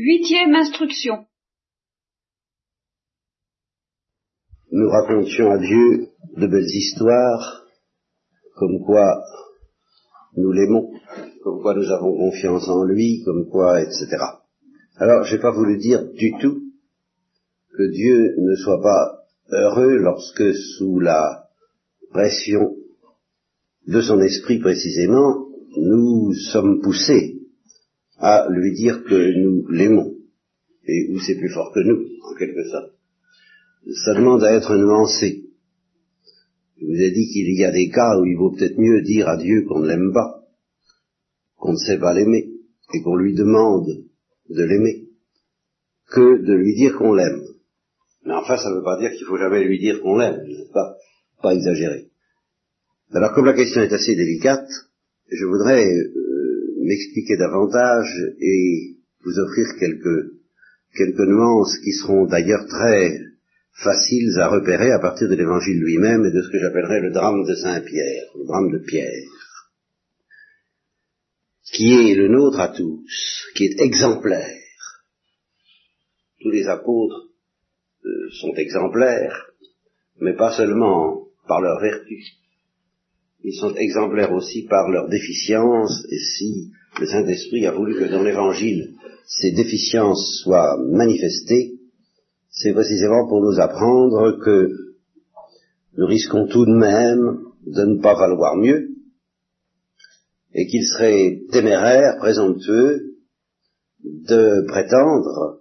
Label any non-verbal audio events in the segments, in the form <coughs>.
Huitième instruction. Nous racontions à Dieu de belles histoires, comme quoi nous l'aimons, comme quoi nous avons confiance en lui, comme quoi, etc. Alors, je n'ai pas voulu dire du tout que Dieu ne soit pas heureux lorsque, sous la pression de son esprit précisément, nous sommes poussés à lui dire que nous l'aimons, et où c'est plus fort que nous, en quelque sorte. Ça demande à être nuancé. Je vous ai dit qu'il y a des cas où il vaut peut-être mieux dire à Dieu qu'on ne l'aime pas, qu'on ne sait pas l'aimer, et qu'on lui demande de l'aimer, que de lui dire qu'on l'aime. Mais enfin, ça ne veut pas dire qu'il faut jamais lui dire qu'on l'aime, pas, pas exagérer. Alors comme la question est assez délicate, je voudrais m'expliquer davantage et vous offrir quelques, quelques nuances qui seront d'ailleurs très faciles à repérer à partir de l'évangile lui-même et de ce que j'appellerais le drame de Saint-Pierre, le drame de Pierre, qui est le nôtre à tous, qui est exemplaire. Tous les apôtres euh, sont exemplaires, mais pas seulement par leur vertu, ils sont exemplaires aussi par leur déficience, et si le Saint-Esprit a voulu que dans l'Évangile ces déficiences soient manifestées, c'est précisément pour nous apprendre que nous risquons tout de même de ne pas valoir mieux, et qu'il serait téméraire, présomptueux, de prétendre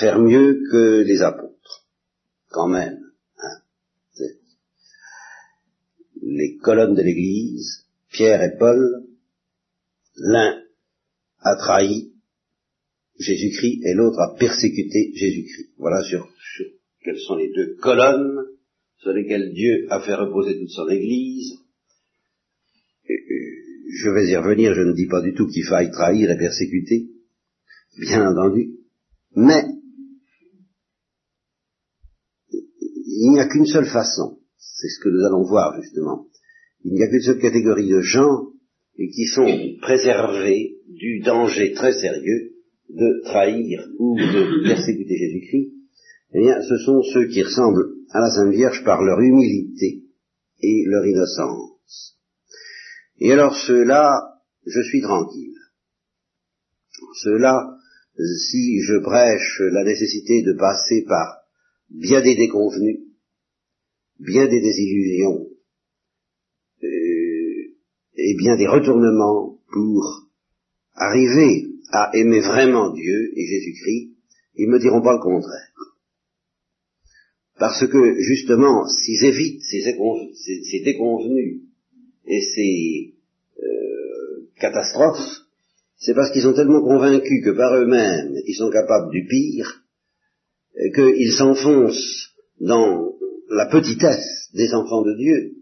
faire mieux que les apôtres, quand même les colonnes de l'Église, Pierre et Paul, l'un a trahi Jésus-Christ et l'autre a persécuté Jésus-Christ. Voilà sur, quelles sont les deux colonnes sur lesquelles Dieu a fait reposer toute son Église. je vais y revenir, je ne dis pas du tout qu'il faille trahir et persécuter, bien entendu, mais il n'y a qu'une seule façon c'est ce que nous allons voir justement. Il n'y a qu'une seule catégorie de gens qui sont préservés du danger très sérieux de trahir ou de <coughs> persécuter Jésus-Christ. Eh bien, ce sont ceux qui ressemblent à la Sainte Vierge par leur humilité et leur innocence. Et alors ceux-là, je suis tranquille. Ceux-là, si je prêche la nécessité de passer par bien des déconvenus, bien des désillusions euh, et bien des retournements pour arriver à aimer vraiment Dieu et Jésus-Christ, ils ne me diront pas le contraire. Parce que justement, s'ils évitent ces, déconvenus et ces euh, catastrophes, c'est parce qu'ils sont tellement convaincus que par eux-mêmes ils sont capables du pire, qu'ils s'enfoncent dans la petitesse des enfants de Dieu,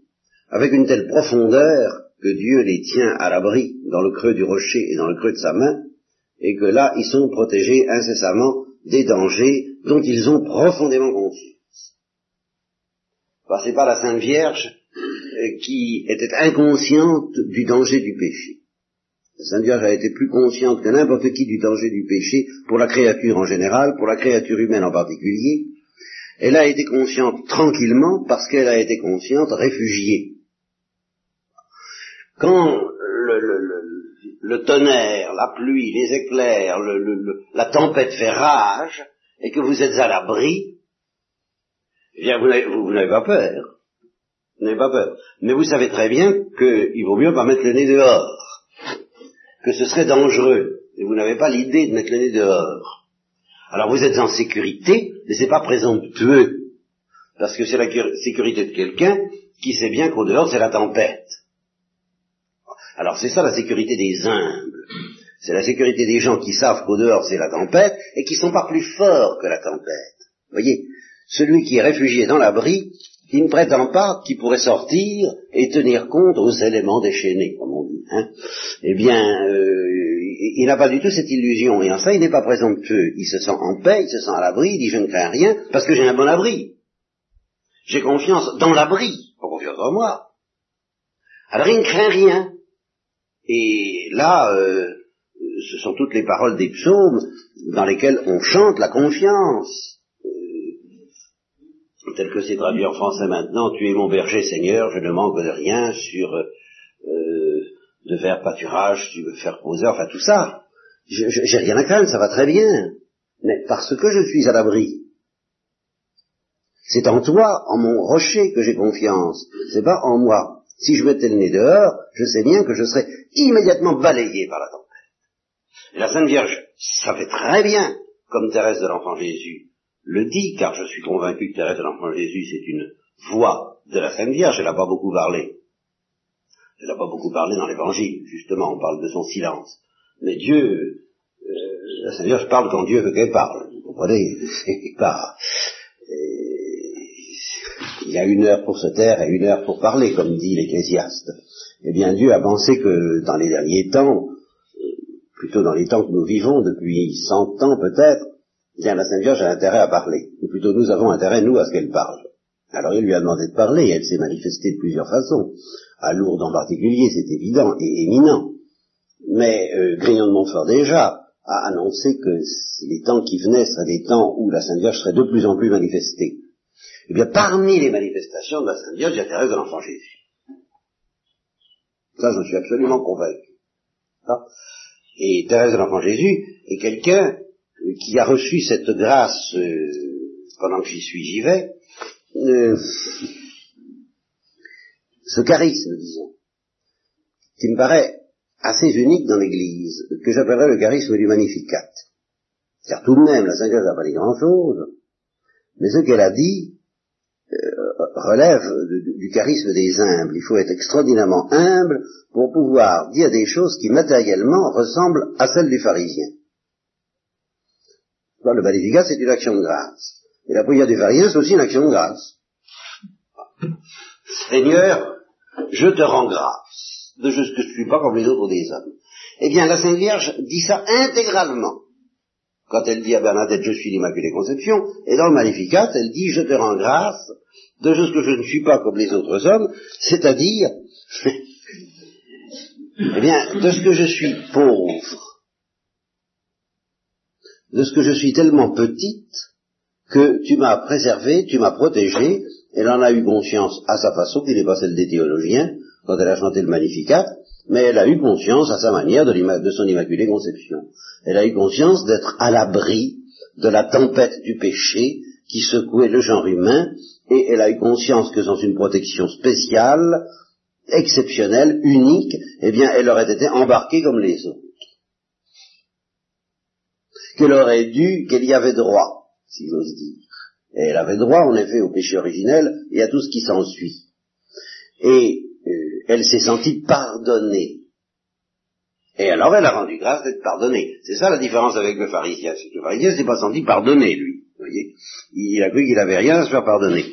avec une telle profondeur que Dieu les tient à l'abri dans le creux du rocher et dans le creux de sa main, et que là, ils sont protégés incessamment des dangers dont ils ont profondément conscience. Ce c'est pas la Sainte Vierge euh, qui était inconsciente du danger du péché. La Sainte Vierge a été plus consciente que n'importe qui du danger du péché pour la créature en général, pour la créature humaine en particulier, elle a été consciente tranquillement parce qu'elle a été consciente réfugiée. Quand le, tonnerre, la pluie, les éclairs, la tempête fait rage, et que vous êtes à l'abri, eh bien vous n'avez pas peur. Vous n'avez pas peur. Mais vous savez très bien qu'il vaut mieux pas mettre le nez dehors, que ce serait dangereux. Et vous n'avez pas l'idée de mettre le nez dehors. Alors vous êtes en sécurité, mais c'est pas présomptueux, parce que c'est la sécurité de quelqu'un qui sait bien qu'au dehors c'est la tempête. Alors c'est ça la sécurité des humbles. C'est la sécurité des gens qui savent qu'au dehors c'est la tempête et qui sont pas plus forts que la tempête. Voyez, celui qui est réfugié dans l'abri, il ne prétend pas qu'il pourrait sortir et tenir compte aux éléments déchaînés, comme on dit. Hein. Eh bien, euh, il n'a pas du tout cette illusion, et en ça il n'est pas présomptueux. Il se sent en paix, il se sent à l'abri, il dit je ne crains rien, parce que j'ai un bon abri. J'ai confiance dans l'abri, pas confiance en moi. Alors il ne craint rien. Et là, euh, ce sont toutes les paroles des psaumes dans lesquelles on chante la confiance. Tel que c'est traduit en français maintenant, tu es mon berger Seigneur, je ne manque de rien sur euh, de faire pâturage, tu veux faire poser, enfin tout ça. J'ai rien à craindre, ça va très bien. Mais parce que je suis à l'abri, c'est en toi, en mon rocher, que j'ai confiance. C'est pas en moi. Si je mettais le nez dehors, je sais bien que je serais immédiatement balayé par la tempête. La Sainte Vierge savait très bien, comme Thérèse de l'Enfant Jésus le dit, car je suis convaincu que Thérèse de l'Enfant Jésus, c'est une voix de la Sainte Vierge, elle n'a pas beaucoup parlé. Elle n'a pas beaucoup parlé dans l'Évangile, justement, on parle de son silence. Mais Dieu, euh, la Sainte Vierge parle quand Dieu veut qu'elle parle. Vous comprenez? <laughs> C'est pas... Il y a une heure pour se taire et une heure pour parler, comme dit l'Ecclésiaste. Eh bien, Dieu a pensé que dans les derniers temps, plutôt dans les temps que nous vivons, depuis cent ans peut-être, bien, la Sainte Vierge a intérêt à parler. Ou plutôt, nous avons intérêt, nous, à ce qu'elle parle. Alors, il lui a demandé de parler, et elle s'est manifestée de plusieurs façons. À Lourdes en particulier, c'est évident et éminent. Mais euh, Grignon de Montfort déjà a annoncé que les temps qui venaient seraient des temps où la Sainte Vierge serait de plus en plus manifestée. Eh bien, parmi les manifestations de la Sainte Vierge, il y a de l'Enfant Jésus. Ça, j'en suis absolument convaincu. Ah. Et Thérèse de l'Enfant Jésus est quelqu'un qui a reçu cette grâce euh, pendant que j'y suis, j'y vais, euh, ce charisme, disons, qui me paraît assez unique dans l'Église, que j'appellerais le charisme du Magnificat. Car tout de même, la Sainte Vierge n'a pas dit grand-chose, mais ce qu'elle a dit euh, relève du, charisme des humbles. Il faut être extraordinairement humble pour pouvoir dire des choses qui matériellement ressemblent à celles du pharisien. Le Magnificat, c'est une action de grâce. Et la prière du pharisien, c'est aussi une action de grâce. Seigneur, je te rends grâce de ce que je ne suis pas comme les autres des hommes. Eh bien, la Sainte Vierge dit ça intégralement. Quand elle dit à Bernadette, je suis l'Immaculée Conception, et dans le Magnificat, elle dit, je te rends grâce de ce que je ne suis pas comme les autres hommes, c'est-à-dire, <laughs> eh bien, de ce que je suis pauvre, de ce que je suis tellement petite que tu m'as préservé, tu m'as protégé, elle en a eu conscience à sa façon, qui n'est pas celle des théologiens, quand elle a chanté le Magnificat, mais elle a eu conscience à sa manière de, de son Immaculée Conception. Elle a eu conscience d'être à l'abri de la tempête du péché qui secouait le genre humain, et elle a eu conscience que sans une protection spéciale, exceptionnelle, unique, eh bien, elle aurait été embarquée comme les autres. Qu'elle aurait dû, qu'elle y avait droit, si j'ose dire. Et elle avait droit, en effet, au péché originel et à tout ce qui s'ensuit. Et euh, elle s'est sentie pardonnée. Et alors elle a rendu grâce d'être pardonnée. C'est ça la différence avec le pharisien. C'est que le pharisien s'est pas senti pardonné, lui. Vous voyez? Il a cru qu'il avait rien à se faire pardonner.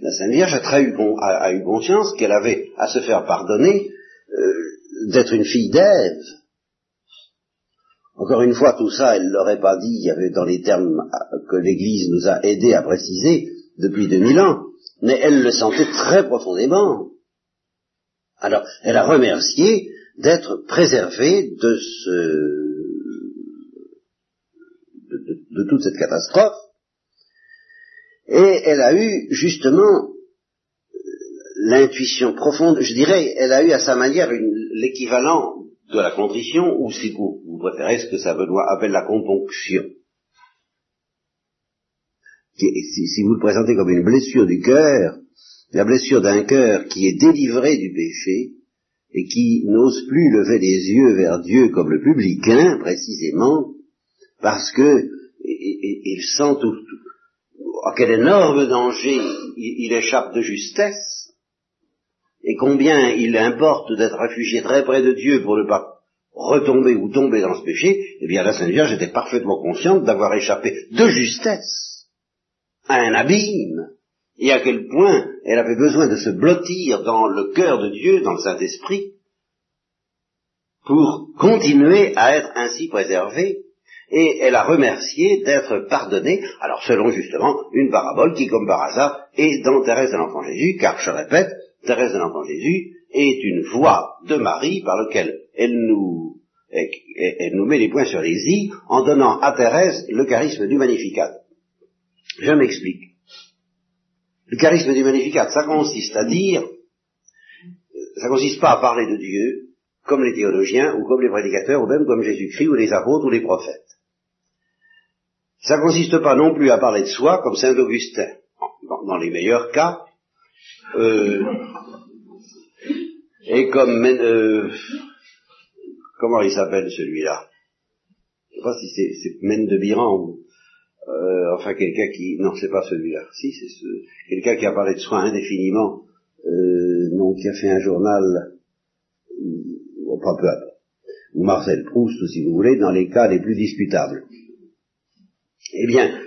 La Sainte Vierge a, eu, a, eu conscience qu'elle avait à se faire pardonner euh, d'être une fille d'Ève. Encore une fois, tout ça, elle ne l'aurait pas dit, il y avait dans les termes que l'Église nous a aidés à préciser depuis 2000 ans, mais elle le sentait très profondément. Alors, elle a remercié d'être préservée de ce, de, toute cette catastrophe, et elle a eu justement l'intuition profonde, je dirais, elle a eu à sa manière l'équivalent de la contrition, ou si vous, vous préférez ce que ça appelle la componction. Si, vous le présentez comme une blessure du cœur, la blessure d'un cœur qui est délivré du péché et qui n'ose plus lever les yeux vers Dieu comme le publicain, précisément, parce que il sent tout, à quel énorme danger il, échappe de justesse, et combien il importe d'être réfugié très près de Dieu pour ne pas retomber ou tomber dans ce péché, eh bien la Sainte Vierge était parfaitement consciente d'avoir échappé de justesse à un abîme. Et à quel point elle avait besoin de se blottir dans le cœur de Dieu, dans le Saint-Esprit, pour continuer à être ainsi préservée, et elle a remercié d'être pardonnée, alors selon justement une parabole qui, comme par hasard, est dans Thérèse de l'Enfant Jésus, car je répète, Thérèse de l'Enfant Jésus est une voix de Marie par laquelle elle nous, elle nous met les points sur les i en donnant à Thérèse le charisme du Magnificat. Je m'explique. Le charisme du Magnificat, ça consiste à dire, ça consiste pas à parler de Dieu comme les théologiens ou comme les prédicateurs ou même comme Jésus-Christ ou les apôtres ou les prophètes. Ça consiste pas non plus à parler de soi comme Saint Augustin, dans, les meilleurs cas, euh, et comme euh, comment il s'appelle celui-là? Je sais pas si c'est Mène de ou euh, enfin quelqu'un qui non c'est pas celui-là. Si c'est ce, quelqu'un qui a parlé de soi indéfiniment euh, non qui a fait un journal bon, pas peu à peu. Ou Marcel Proust ou si vous voulez dans les cas les plus discutables eh bien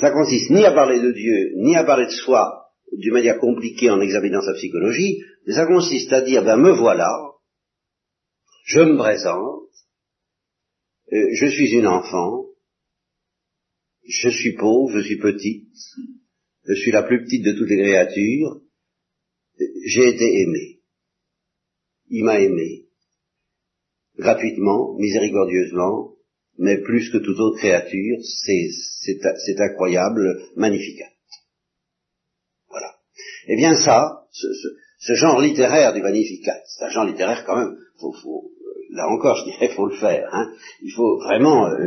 ça consiste ni à parler de Dieu ni à parler de soi d'une manière compliquée en examinant sa psychologie mais ça consiste à dire ben me voilà je me présente euh, je suis une enfant je suis pauvre, je suis petite, je suis la plus petite de toutes les créatures, j'ai été aimé. Il m'a aimé, gratuitement, miséricordieusement, mais plus que toute autre créature, c'est incroyable, magnifique. Eh bien ça, ce, genre littéraire du Magnificat, c'est un genre littéraire quand même, faut, là encore, je dirais, faut le faire. Hein. Il faut vraiment euh,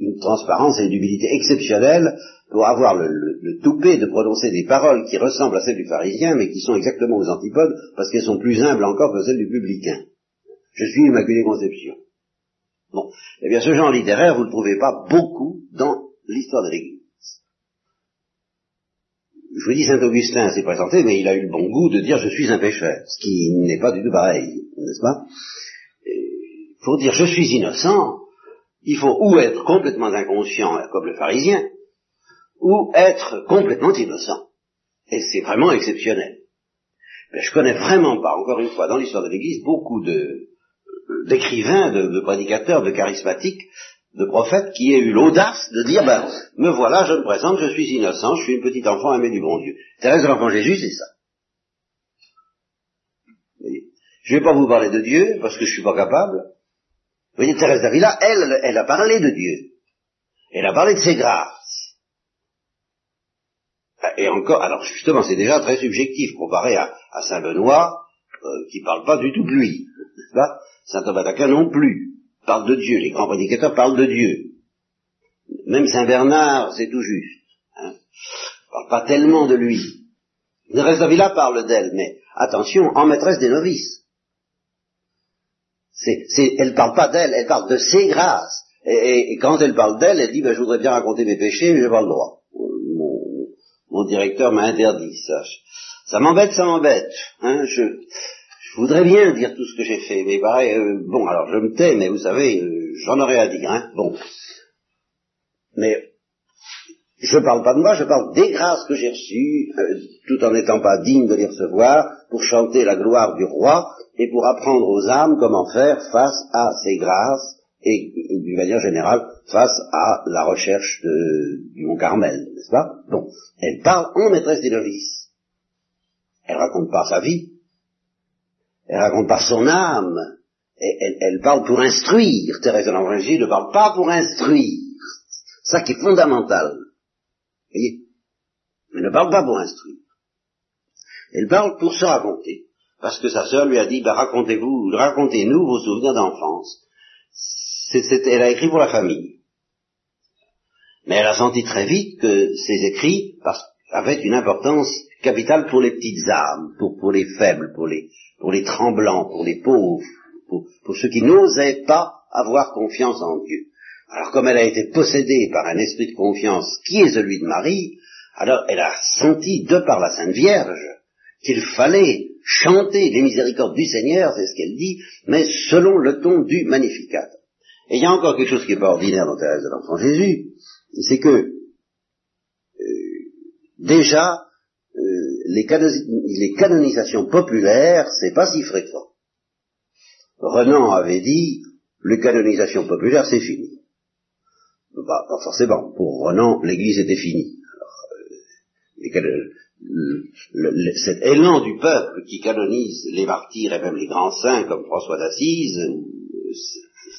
une transparence et une humilité exceptionnelle pour avoir le, le, toupet de prononcer des paroles qui ressemblent à celles du pharisien, mais qui sont exactement aux antipodes, parce qu'elles sont plus humbles encore que celles du publicain. Je suis Immaculée Conception. Bon, eh bien, ce genre littéraire, vous ne le trouvez pas beaucoup dans l'histoire de l'Église. Je vous dis, Saint Augustin s'est présenté, mais il a eu le bon goût de dire je suis un pécheur, ce qui n'est pas du tout pareil, n'est-ce pas? Pour dire je suis innocent, il faut ou être complètement inconscient comme le pharisien, ou être complètement innocent. Et c'est vraiment exceptionnel. Mais je connais vraiment pas, encore une fois, dans l'histoire de l'Église, beaucoup d'écrivains, de, prédicateurs, de charismatiques, de prophètes qui aient eu l'audace de dire, ben, me voilà, je me présente, je suis innocent, je suis une petite enfant aimée du bon Dieu. Thérèse de l'enfant Jésus, c'est ça. Je ne vais pas vous parler de Dieu, parce que je suis pas capable, vous voyez, Thérèse d'Avila, elle, elle a parlé de Dieu. Elle a parlé de ses grâces. Et encore, alors justement, c'est déjà très subjectif comparé à, Saint Benoît, euh, qui parle pas du tout de lui. Pas? Saint Thomas d'Aquin non plus. Parle de Dieu. Les grands prédicateurs parlent de Dieu. Même Saint Bernard, c'est tout juste. Hein. Parle pas tellement de lui. Thérèse d'Avila parle d'elle, mais attention, en maîtresse des novices. Elle parle pas d'elle, elle parle de ses grâces. Et, quand elle parle d'elle, elle dit, ben, je voudrais bien raconter mes péchés, mais je n'ai pas le droit. Mon, directeur m'a interdit ça. Ça m'embête, ça m'embête. Hein, je, je, voudrais bien dire tout ce que j'ai fait, mais pareil, euh, bon, alors je me tais, mais vous savez, euh, j'en aurais à dire. Hein, bon. Mais je parle pas de moi, je parle des grâces que j'ai reçues, euh, tout en n'étant pas digne de les recevoir, pour chanter la gloire du roi et pour apprendre aux âmes comment faire face à ces grâces et d'une manière générale face à la recherche du Mont Carmel, n'est-ce pas? Bon, elle parle en maîtresse des novices. Elle raconte pas sa vie, elle raconte pas son âme, elle, elle, parle pour instruire. Thérèse de l'Evangile ne parle pas pour instruire. Ça qui est fondamental. Voyez? Elle ne parle pas pour instruire. Elle parle pour se raconter. Parce que sa sœur lui a dit, bah, racontez-vous, racontez-nous vos souvenirs d'enfance. elle a écrit pour la famille. Mais elle a senti très vite que ses écrits avaient une importance capitale pour les petites âmes, pour, les faibles, pour les, pour les tremblants, pour les pauvres, pour, pour ceux qui n'osaient pas avoir confiance en Dieu. Alors comme elle a été possédée par un esprit de confiance qui est celui de Marie, alors elle a senti, de par la Sainte Vierge, qu'il fallait chanter les miséricordes du Seigneur, c'est ce qu'elle dit, mais selon le ton du Magnificat. Et il y a encore quelque chose qui n'est pas ordinaire dans Thérèse de l'Enfant Jésus, c'est que euh, déjà euh, les, canonisations populaires, c'est pas si fréquent. Renan avait dit, les canonisations populaires, c'est fini. Bah, pas forcément. Pour Renan, l'Église était finie. Euh, cet élan du peuple qui canonise les martyrs et même les grands saints comme François d'Assise,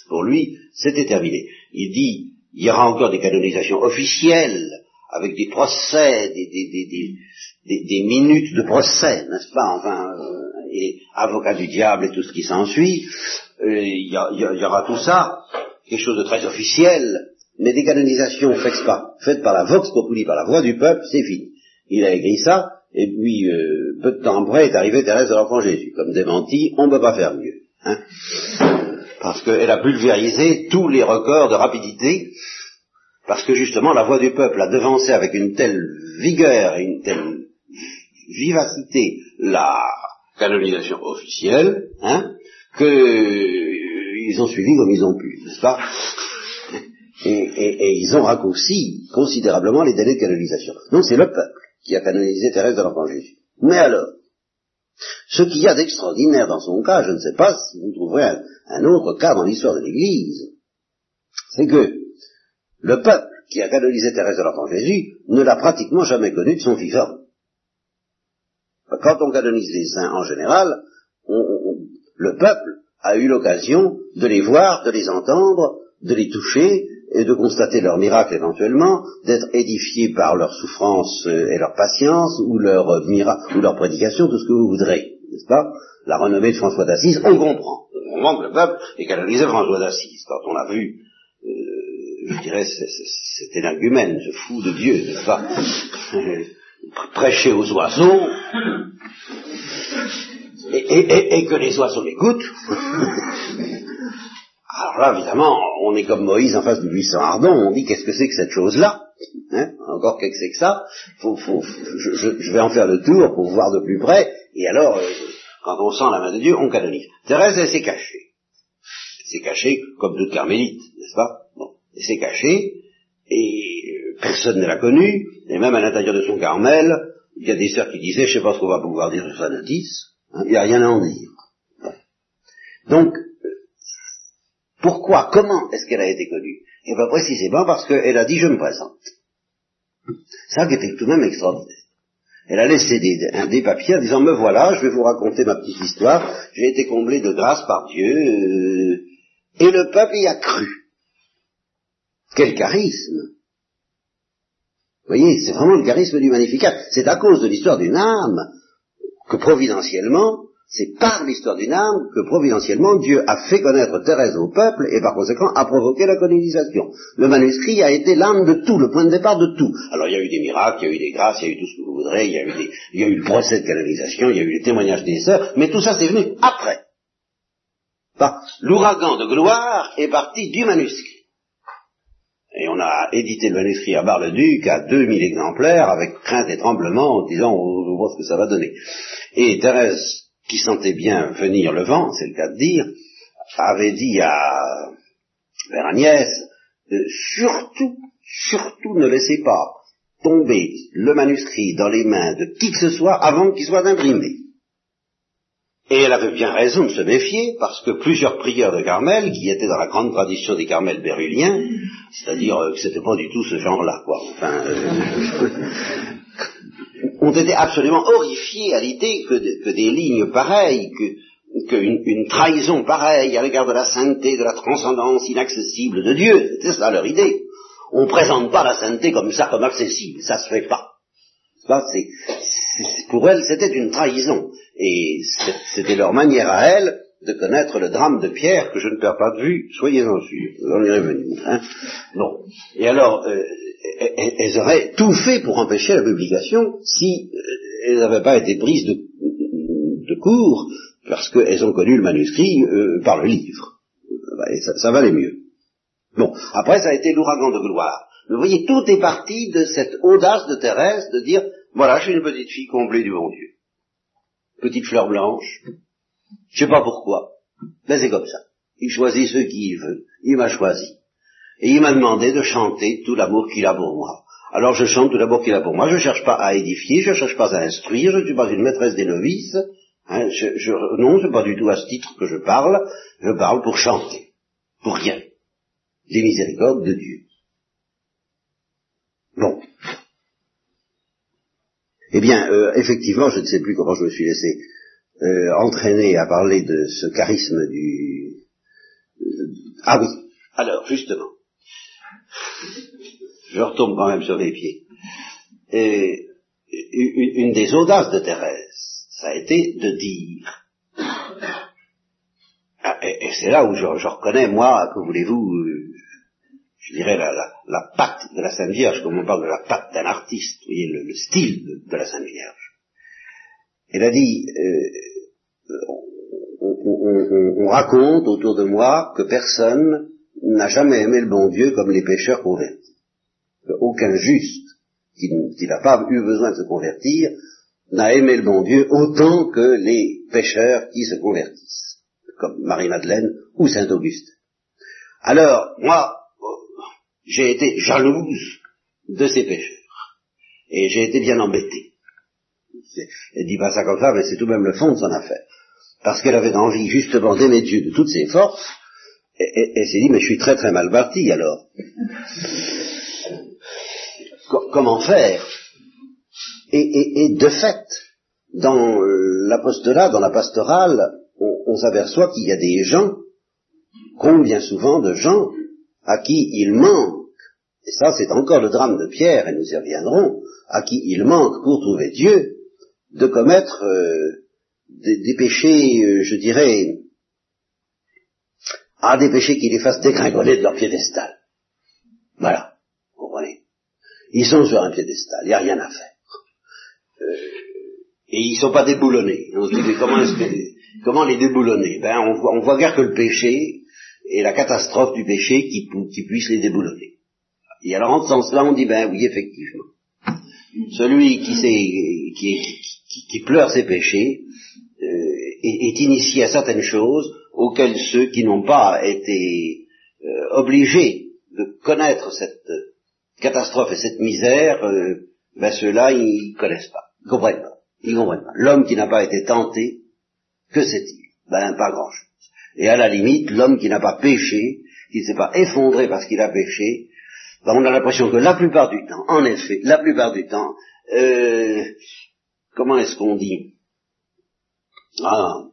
pour lui, c'était terminé. Il dit, il y aura encore des canonisations officielles, avec des procès, des, des, minutes de procès, n'est-ce pas, enfin, euh, et avocat du diable et tout ce qui s'ensuit, euh, il y, aura tout ça, quelque chose de très officiel, mais des canonisations faites par, faites par la vox populi, par la voix du peuple, c'est fini. Il a écrit ça, et puis euh, peu de temps après est arrivé Thérèse de l'Enfant Jésus. Comme démenti, on ne peut pas faire mieux. Hein parce qu'elle a pulvérisé tous les records de rapidité, parce que justement la voix du peuple a devancé avec une telle vigueur et une telle vivacité la canonisation officielle, hein, qu'ils ont suivi comme ils ont pu, n'est-ce pas? <laughs> Et, ils ont raccourci considérablement les délais de canonisation. Donc c'est le peuple qui a canonisé Thérèse de l'Enfant Jésus. Mais alors, ce qu'il y a d'extraordinaire dans son cas, je ne sais pas si vous trouverez un, autre cas dans l'histoire de l'Église, c'est que le peuple qui a canonisé Thérèse de l'Enfant Jésus ne l'a pratiquement jamais connu de son vivant. Quand on canonise les saints en général, le peuple a eu l'occasion de les voir, de les entendre, de les toucher, et de constater leur miracle éventuellement, d'être édifiés par leur souffrance euh, et leur patience, ou leur euh, ou leur prédication, tout ce que vous voudrez, n'est-ce pas? La renommée de François d'Assise, on comprend. On comprend que le peuple est canalisé François d'Assise. Quand on l'a vu, je dirais, c'était énergumène, ce fou de Dieu, n'est-ce pas <laughs> Prêcher aux oiseaux, et, et que les oiseaux l'écoutent, <laughs> alors là, évidemment, on est comme Moïse en face du buisson ardent, on dit qu'est-ce que c'est que cette chose-là? Hein? Encore qu'est-ce que c'est que ça? Faut, faut, je, vais en faire le tour pour voir de plus près, et alors, euh, quand on sent la main de Dieu, on canonise. Thérèse, elle s'est cachée. Elle s'est cachée comme toute carmélite, n'est-ce pas? S'est cachée, et euh, personne ne l'a connue, et même à l'intérieur de son Carmel, il y a des sœurs qui disaient, je sais pas ce qu'on va pouvoir dire sur sa notice, hein, il n'y a rien à en dire. Donc, pourquoi Comment est-ce qu'elle a été connue? Eh bien précisément parce qu'elle a dit je me présente. Ça qui était tout de même extraordinaire. Elle a laissé des, papiers en disant me voilà, je vais vous raconter ma petite histoire, j'ai été comblé de grâce par Dieu, euh, et le peuple y a cru. Quel charisme Vous voyez, c'est vraiment le charisme du Magnificat. C'est à cause de l'histoire d'une âme que providentiellement, c'est par l'histoire d'une âme que providentiellement Dieu a fait connaître Thérèse au peuple et par conséquent a provoqué la colonisation. Le manuscrit a été l'âme de tout, le point de départ de tout. Alors il y a eu des miracles, il y a eu des grâces, il y a eu tout ce que vous voudrez, il y a eu, il le procès de canonisation, il y a eu les témoignages des sœurs, mais tout ça c'est venu après. L'ouragan de gloire est parti du manuscrit. Et on a édité le manuscrit à Bar-le-Duc à 2000 exemplaires avec crainte et tremblement en disant on voit ce que ça va donner. Et Thérèse qui sentait bien venir le vent, c'est le cas de dire, avait dit à Père euh, surtout, surtout ne laissez pas tomber le manuscrit dans les mains de qui que ce soit avant qu'il soit imprimé. Et elle avait bien raison de se méfier, parce que plusieurs prieurs de Carmel, qui étaient dans la grande tradition des Carmels béruliens, c'est-à-dire euh, que c'était pas du tout ce genre-là, quoi. Enfin, euh, <laughs> ont été absolument horrifiés à l'idée que, des lignes pareilles, qu'une une trahison pareille à l'égard de la sainteté, de la transcendance inaccessible de Dieu, c'était ça leur idée. On présente pas la sainteté comme ça, comme accessible, ça se fait pas. pour elles, c'était une trahison. Et c'était leur manière à elles de connaître le drame de Pierre que je ne perds pas de vue, soyez-en sûrs, on y revenu. Hein. Bon. Et alors, euh, elles auraient tout fait pour empêcher la publication si euh, elles n'avaient pas été prises de, court parce qu'elles ont connu le manuscrit euh, par le livre. Et ça, ça, valait mieux. Bon, après ça a été l'ouragan de gloire. Vous voyez, tout est parti de cette audace de Thérèse de dire, voilà, je suis une petite fille comblée du bon Dieu. Petite fleur blanche. Je sais pas pourquoi. Mais c'est comme ça. Il choisit ceux qu'il veut. Il m'a choisi. Et il m'a demandé de chanter tout l'amour qu'il a pour moi. Alors je chante tout l'amour qu'il a pour moi. Je ne cherche pas à édifier, je ne cherche pas à instruire, je ne suis pas une maîtresse des novices. Hein, je, je, non, c'est pas du tout à ce titre que je parle. Je parle pour chanter, pour rien. Des miséricordes de Dieu. Bon. Eh bien, euh, effectivement, je ne sais plus comment je me suis laissé euh, entraîner à parler de ce charisme du... Euh, ah oui, alors, justement, je retombe quand même sur les pieds. Et, une des audaces de Thérèse, ça a été de dire ah, et, c'est là où je, reconnais, moi, que voulez-vous, euh, je dirais la, la, patte de la Sainte Vierge, comme on parle de la patte d'un artiste, vous voyez, le, style de, la Sainte Vierge. Elle a dit, euh, on, raconte autour de moi que personne n'a jamais aimé le bon Dieu comme les pécheurs convertis. Aucun juste qui, qui n'a pas eu besoin de se convertir n'a aimé le bon Dieu autant que les pécheurs qui se convertissent comme Marie-Madeleine ou Saint-Auguste. Alors, moi, j'ai été jalouse de ces pécheurs. Et j'ai été bien embêté. Elle dit pas ça comme ça, mais c'est tout de même le fond de son affaire. Parce qu'elle avait envie justement d'aimer Dieu de toutes ses forces, et, elle s'est dit, mais je suis très très mal parti alors. comment faire? Et, et, de fait, dans l'apostolat, dans la pastorale, on, s'aperçoit qu'il y a des gens, combien souvent de gens, à qui il manque, et ça c'est encore le drame de Pierre, et nous y reviendrons, à qui il manque pour trouver Dieu, de commettre euh, des, péchés, euh, je dirais, à ah, des péchés qui les fassent dégringoler de leur piédestal. Voilà, vous comprenez? Ils sont sur un piédestal, il n'y a rien à faire. Euh, et ils ne sont pas déboulonnés. On se dit, mais comment Comment les déboulonner? Ben, on voit, on voit guère que le péché et la catastrophe du péché qui, puisse les déboulonner. Et alors en ce sens-là, on dit, ben oui, effectivement. Celui qui, pleure ses péchés euh, est, initié à certaines choses auxquelles ceux qui n'ont pas été euh, obligés de connaître cette catastrophe et cette misère, euh, ben ceux-là, ils connaissent pas, ils comprennent pas. Ils comprennent pas. L'homme qui n'a pas été tenté que c'est-il Ben pas grand-chose. Et à la limite, l'homme qui n'a pas péché, qui ne s'est pas effondré parce qu'il a péché, ben on a l'impression que la plupart du temps, en effet, la plupart du temps, euh, comment est-ce qu'on dit? Ah,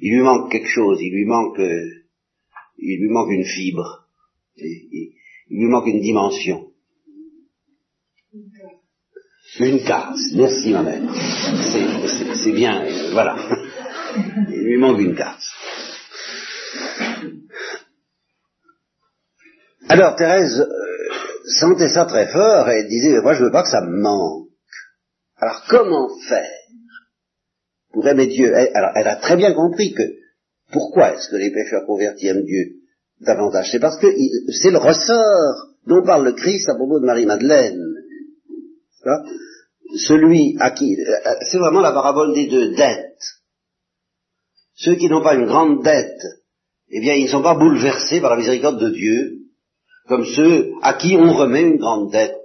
il lui manque quelque chose, il lui manque, euh, il lui manque une fibre, il, lui manque une dimension. Une case, merci ma mère. C'est bien, euh, voilà. Il lui manque une case. Alors Thérèse euh, sentait ça très fort et disait, moi je veux pas que ça me manque. Alors comment faire pour aimer Dieu? Alors elle a très bien compris que pourquoi est-ce que les pécheurs convertis aiment Dieu davantage? C'est parce que c'est le ressort dont parle le Christ à propos de Marie-Madeleine. Celui à qui... Euh, c'est vraiment la parabole des deux dettes. Ceux qui n'ont pas une grande dette, eh bien, ils ne sont pas bouleversés par la miséricorde de Dieu, comme ceux à qui on remet une grande dette.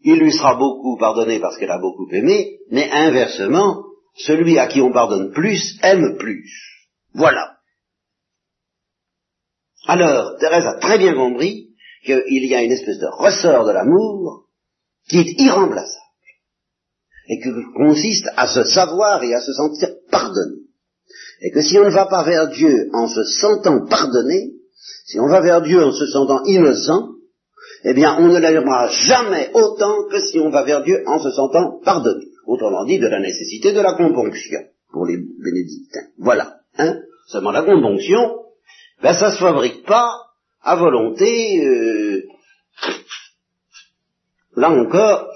Il lui sera beaucoup pardonné parce qu'elle a beaucoup aimé, mais inversement, celui à qui on pardonne plus aime plus. Voilà. Alors, Thérèse a très bien compris qu'il y a une espèce de ressort de l'amour qui est irremplaçable et qui consiste à se savoir et à se sentir pardonné. Et que si on ne va pas vers Dieu en se sentant pardonné, si on va vers Dieu en se sentant innocent, eh bien on ne l'aimera jamais autant que si on va vers Dieu en se sentant pardonné. Autrement dit, de la nécessité de la componction pour les bénédictins. Voilà. Hein Seulement la componction, ben ça se fabrique pas à volonté. Euh, là encore,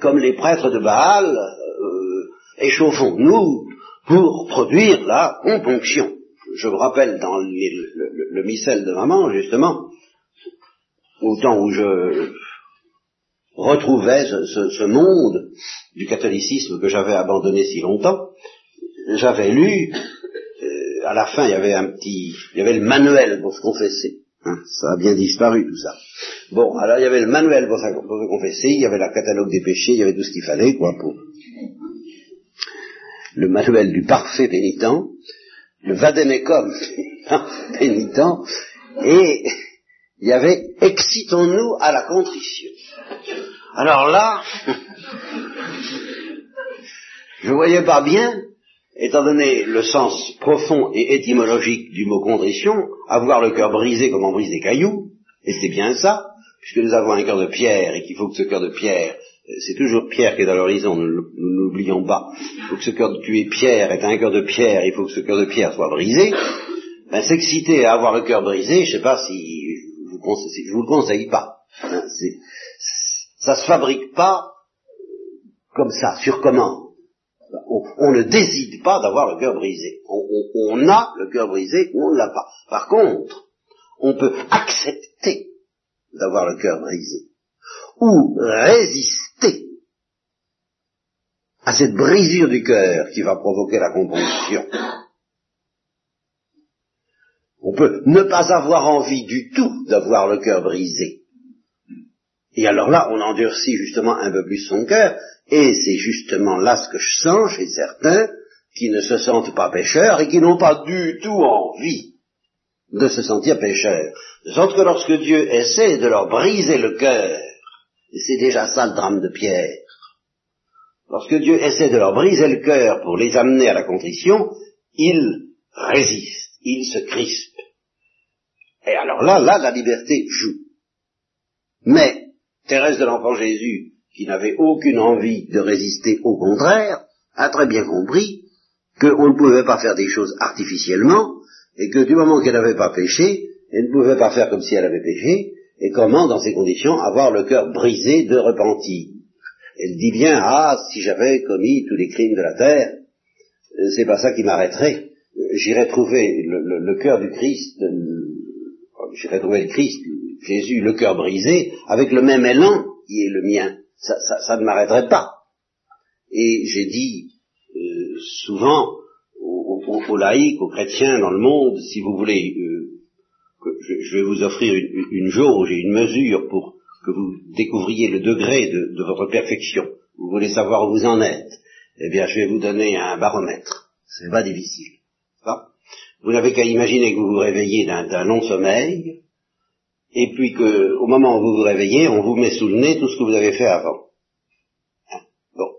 comme les prêtres de Baal, euh, échauffons-nous pour produire la componction. Je me rappelle dans le, missel de maman, justement, au temps où je retrouvais ce, monde du catholicisme que j'avais abandonné si longtemps, j'avais lu, euh, à la fin il y avait un petit, il y avait le manuel pour se confesser. Hein, ça a bien disparu tout ça. Bon, alors il y avait le manuel pour, se confesser, il y avait le catalogue des péchés, il y avait tout ce qu'il fallait, quoi, pour le manuel du parfait pénitent, le vademecum <laughs> pénitent, et il y avait excitons-nous à la contrition. Alors là, <laughs> Je voyais pas bien, étant donné le sens profond et étymologique du mot contrition, avoir le cœur brisé comme on brise des cailloux, et c'est bien ça, puisque nous avons un cœur de pierre et qu'il faut que ce cœur de pierre, c'est toujours pierre qui est dans l'horizon, nous n'oublions pas, il faut que ce cœur de est pierre est un cœur de pierre, il faut que ce cœur de pierre soit brisé, ben, s'exciter à avoir le cœur brisé, je ne sais pas si je vous, vous le conseille pas. Hein, ça se fabrique pas comme ça, sur commande. On, ne décide pas d'avoir le cœur brisé. On, on, a le cœur brisé ou on ne l'a pas. Par contre, on peut accepter d'avoir le cœur brisé ou résister à cette brisure du cœur qui va provoquer la compunction. On peut ne pas avoir envie du tout d'avoir le cœur brisé. Et alors là, on endurcit justement un peu plus son cœur, et c'est justement là ce que je sens chez certains qui ne se sentent pas pécheurs et qui n'ont pas du tout envie de se sentir pécheurs. Sorte que lorsque Dieu essaie de leur briser le cœur, et c'est déjà ça le drame de Pierre, lorsque Dieu essaie de leur briser le cœur pour les amener à la contrition, ils résistent, ils se crispent. Et alors là, là, la liberté joue. Mais Thérèse de l'Enfant Jésus, qui n'avait aucune envie de résister au contraire, a très bien compris qu'on ne pouvait pas faire des choses artificiellement, et que du moment qu'elle n'avait pas péché, elle ne pouvait pas faire comme si elle avait péché, et comment, dans ces conditions, avoir le cœur brisé de repentir. Elle dit bien, ah, si j'avais commis tous les crimes de la terre, euh, c'est pas ça qui m'arrêterait. J'irais trouver le, cœur du Christ, euh, j'irais trouver le Christ, Jésus, le cœur brisé, avec le même élan qui est le mien ça, ne m'arrêterait pas. Et j'ai dit euh, souvent aux, laïcs, aux chrétiens dans le monde, si vous voulez, que je, vais vous offrir une, une jauge et une mesure pour que vous découvriez le degré de, votre perfection. Vous voulez savoir où vous en êtes. Eh bien, je vais vous donner un baromètre. C'est pas difficile. vous n'avez qu'à imaginer que vous vous réveillez d'un long sommeil, et puis qu'au moment où vous vous réveillez, on vous met sous le nez tout ce que vous avez fait avant. Hein? bon.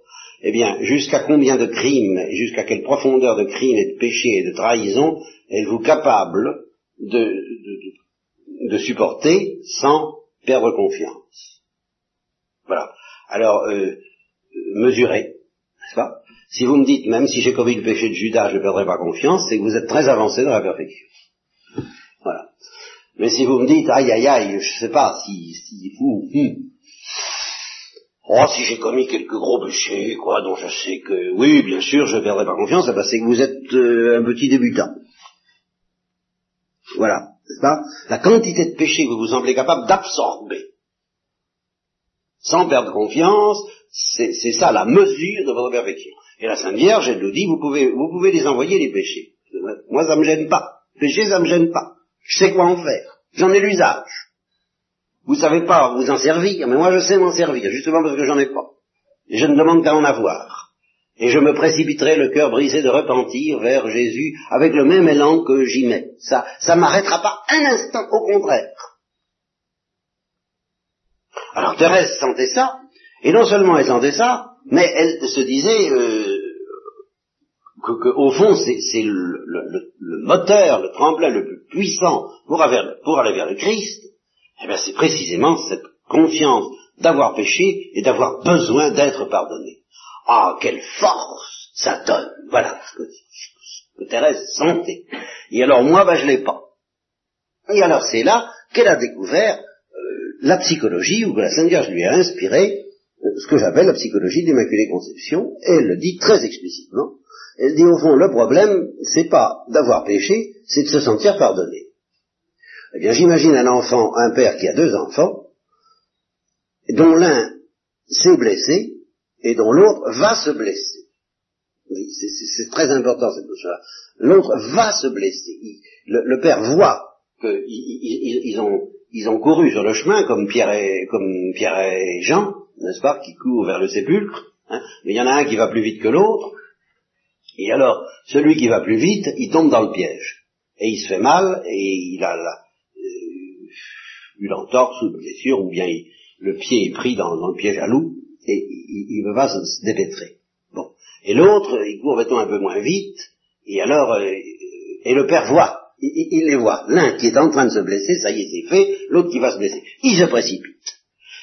Eh bien, jusqu'à combien de crimes, jusqu'à quelle profondeur de crimes et de péchés et de trahison êtes-vous capable de, de, supporter sans perdre confiance Voilà. Alors, euh, mesurez, n'est-ce pas? Si vous me dites, même si j'ai commis le péché de Judas, je ne perdrai pas confiance, c'est que vous êtes très avancé dans la perfection. Voilà. Mais si vous me dites, aïe aïe aïe, je sais pas, si, si, hum, hum. oh, si j'ai commis quelques gros péchés, quoi, dont je sais que, oui, bien sûr, je ne perdrai pas confiance, eh ben, c'est que vous êtes euh, un petit débutant. Voilà, pas? La quantité de péchés que vous semblez capable d'absorber, sans perdre confiance, c'est ça la mesure de votre perfection. Et la Sainte Vierge, elle nous dit, vous pouvez, vous pouvez les envoyer les péchés. Moi, ça me gêne pas. Péché, ça me gêne pas. Je sais quoi en faire. J'en ai l'usage. Vous savez pas vous en servir, mais moi je sais m'en servir, justement parce que j'en ai pas. Et je ne demande qu'à en avoir. Et je me précipiterai le cœur brisé de repentir vers Jésus avec le même élan que j'y mets. Ça, ça m'arrêtera pas un instant, au contraire. Alors Thérèse sentait ça, et non seulement elle sentait ça, mais elle se disait, euh, que, au fond, c'est le, moteur, le tremplin le plus puissant pour, pour aller vers le Christ, eh bien c'est précisément cette confiance d'avoir péché et d'avoir besoin d'être pardonné. Ah, quelle force ça donne Voilà ce que, Thérèse sentait. Et alors moi, ben, je l'ai pas. Et alors c'est là qu'elle a découvert euh, la psychologie, ou que la Sainte Vierge lui a inspiré euh, ce que j'appelle la psychologie de l'Immaculée Conception, et elle le dit très explicitement, elle dit au fond, le problème, c'est pas d'avoir péché, c'est de se sentir pardonné. Eh bien, j'imagine un enfant, un père qui a deux enfants, dont l'un s'est blessé et dont l'autre va se blesser. Oui, c'est très important cette chose-là. L'autre va se blesser. le, père voit qu'ils ont, ils ont couru sur le chemin comme Pierre et, comme Pierre et Jean, n'est-ce pas, qui courent vers le sépulcre. Hein, mais il y en a un qui va plus vite que l'autre, et alors, celui qui va plus vite, il tombe dans le piège. Et il se fait mal, et il a la, euh, une entorse ou une blessure, ou bien le pied est pris dans, le piège à loup, et il pas se dépêtrer. Bon. Et l'autre, il court, mettons, un peu moins vite, et alors, euh, et le père voit, il, il les voit. L'un qui est en train de se blesser, ça y est, c'est fait, l'autre qui va se blesser. Il se précipite.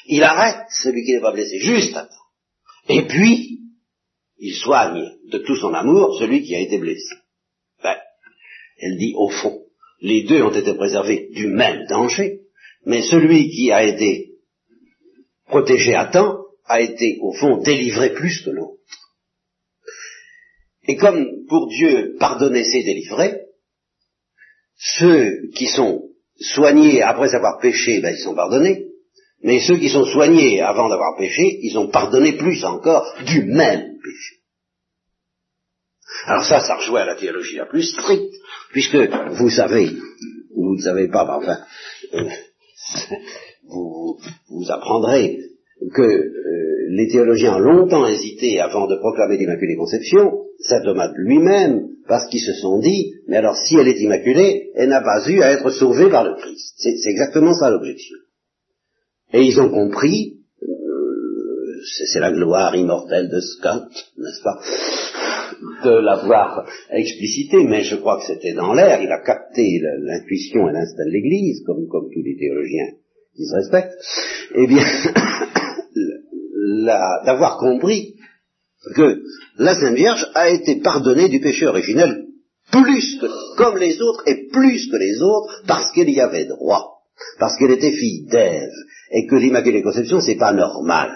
Il arrête celui qui n'est pas blessé, juste à temps. Et puis, il soigne de tout son amour celui qui a été blessé. Ben, elle dit, au fond, les deux ont été préservés du même danger, mais celui qui a été protégé à temps a été, au fond, délivré plus que l'autre. Et comme pour Dieu, pardonner, c'est délivrer, ceux qui sont soignés après avoir péché, ben, ils sont pardonnés, mais ceux qui sont soignés avant d'avoir péché, ils ont pardonné plus encore du même péché. Alors ça, ça rejoint la théologie la plus stricte, puisque vous savez, ou vous ne savez pas, enfin, euh, <laughs> vous, vous, apprendrez que euh, les théologiens ont longtemps hésité avant de proclamer l'Immaculée Conception, saint Thomas lui-même, parce qu'ils se sont dit, mais alors si elle est immaculée, elle n'a pas eu à être sauvée par le Christ. C'est exactement ça l'objection. Et ils ont compris, euh, c'est la gloire immortelle de Scott, n'est-ce pas, de l'avoir explicité, mais je crois que c'était dans l'air, il a capté l'intuition et l'instinct de l'Église, comme, comme tous les théologiens qui se respectent, eh bien, <laughs> d'avoir compris que la Sainte Vierge a été pardonnée du péché originel plus que, comme les autres, et plus que les autres, parce qu'elle y avait droit, parce qu'elle était fille d'Ève, et que l'Immaculée Conception, c'est pas normal.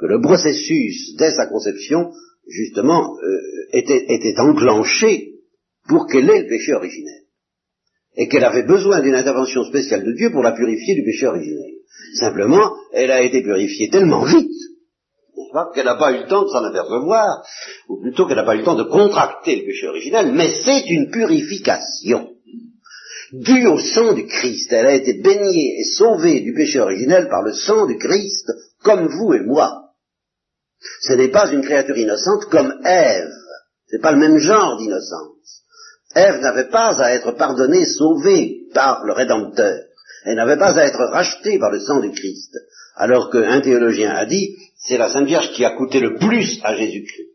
Que le processus, dès sa conception, justement, euh, était, était enclenché pour qu'elle ait le péché originel. Et qu'elle avait besoin d'une intervention spéciale de Dieu pour la purifier du péché originel. Simplement, elle a été purifiée tellement vite qu'elle n'a pas eu le temps de s'en apercevoir, ou plutôt qu'elle n'a pas eu le temps de contracter le péché originel, mais c'est une purification due au sang du Christ. Elle a été baignée et sauvée du péché originel par le sang du Christ, comme vous et moi. Ce n'est pas une créature innocente comme Ève. C'est pas le même genre d'innocence. Ève n'avait pas à être pardonnée, sauvée par le Rédempteur. Elle n'avait pas à être rachetée par le sang du Christ. Alors qu'un théologien a dit, c'est la Sainte Vierge qui a coûté le plus à Jésus-Christ.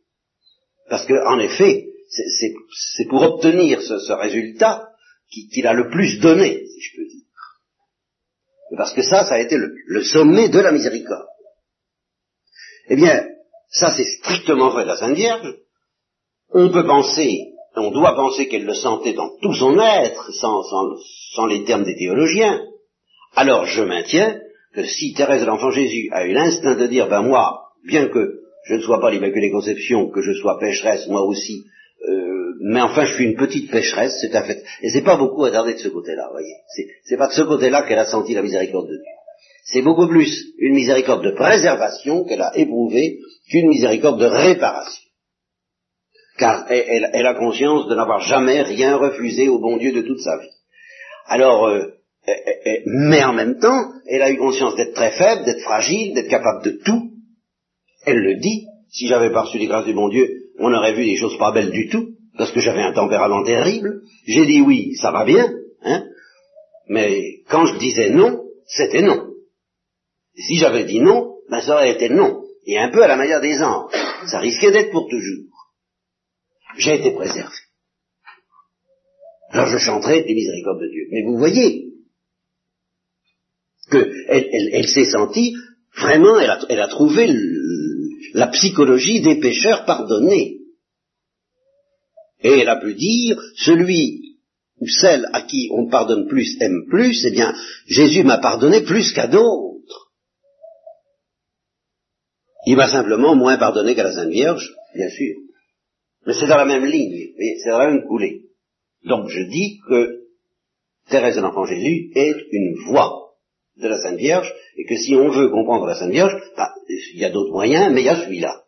Parce que, en effet, c'est pour obtenir ce, résultat qu'il a le plus donné, si je peux dire. Parce que ça, ça a été le sommet de la miséricorde. Eh bien, ça c'est strictement vrai de la Sainte Vierge. On peut penser, on doit penser qu'elle le sentait dans tout son être, sans, les termes des théologiens. Alors je maintiens que si Thérèse l'Enfant Jésus a eu l'instinct de dire, ben moi, bien que je ne sois pas l'Immaculée Conception, que je sois pécheresse moi aussi, euh, mais enfin je suis une petite pécheresse, c'est un fait. Et c'est pas beaucoup à tarder de ce côté-là, voyez. C'est pas de ce côté-là qu'elle a senti la miséricorde de Dieu c'est beaucoup plus une miséricorde de préservation qu'elle a éprouvée qu'une miséricorde de réparation. Car elle, a conscience de n'avoir jamais rien refusé au bon Dieu de toute sa vie. Alors, euh, mais en même temps, elle a eu conscience d'être très faible, d'être fragile, d'être capable de tout. Elle le dit, si j'avais pas reçu les grâces du bon Dieu, on aurait vu des choses pas belles du tout, parce que j'avais un tempérament terrible. J'ai dit oui, ça va bien, hein, mais quand je disais non, c'était non si j'avais dit non, ben ça aurait été non. Et un peu à la manière des anges. Ça risquait d'être pour toujours. J'ai été préservé. Alors je chanterai les miséricordes de Dieu. Mais vous voyez qu'elle elle, s'est sentie, vraiment, elle a, elle a trouvé la psychologie des pécheurs pardonnés. Et elle a pu dire, celui ou celle à qui on pardonne plus aime plus, eh bien, Jésus m'a pardonné plus qu'à d'autres. Il m'a simplement moins pardonné qu'à la Sainte Vierge, bien sûr. Mais c'est dans la même ligne, c'est dans la même coulée. Donc je dis que Thérèse de l'Enfant Jésus est une voix de la Sainte Vierge, et que si on veut comprendre la Sainte Vierge, bah, il y a d'autres moyens, mais il y a celui-là.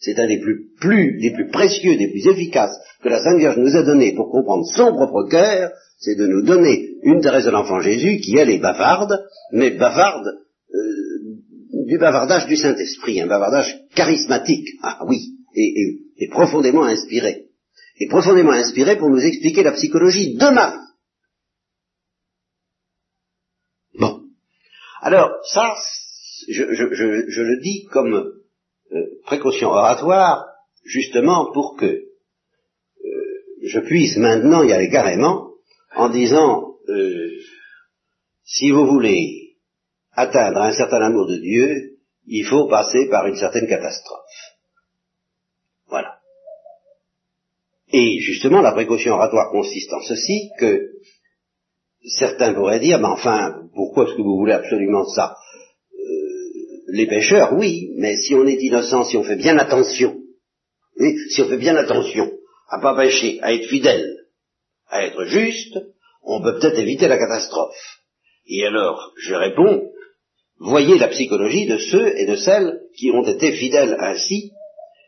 C'est un des plus, plus, des plus précieux, des plus efficaces que la Sainte Vierge nous a donné pour comprendre son propre cœur, c'est de nous donner une Thérèse de l'Enfant Jésus qui, elle, est bavarde, mais bavarde du bavardage du Saint-Esprit, un bavardage charismatique, ah oui, et, profondément inspiré. Et profondément inspiré pour nous expliquer la psychologie de Marie. Bon. Alors, ça, je, le dis comme euh, précaution oratoire, justement pour que euh, je puisse maintenant y aller carrément en disant, euh, si vous voulez atteindre un certain amour de Dieu, il faut passer par une certaine catastrophe. Voilà. Et justement, la précaution oratoire consiste en ceci que certains pourraient dire, mais enfin, pourquoi est-ce que vous voulez absolument ça? Euh, Les pécheurs, oui, mais si on est innocent, si on fait bien attention, si on fait bien attention à pas pécher, à être fidèle, à être juste, on peut peut-être éviter la catastrophe. Et alors, je réponds, voyez la psychologie de ceux et de celles qui ont été fidèles ainsi,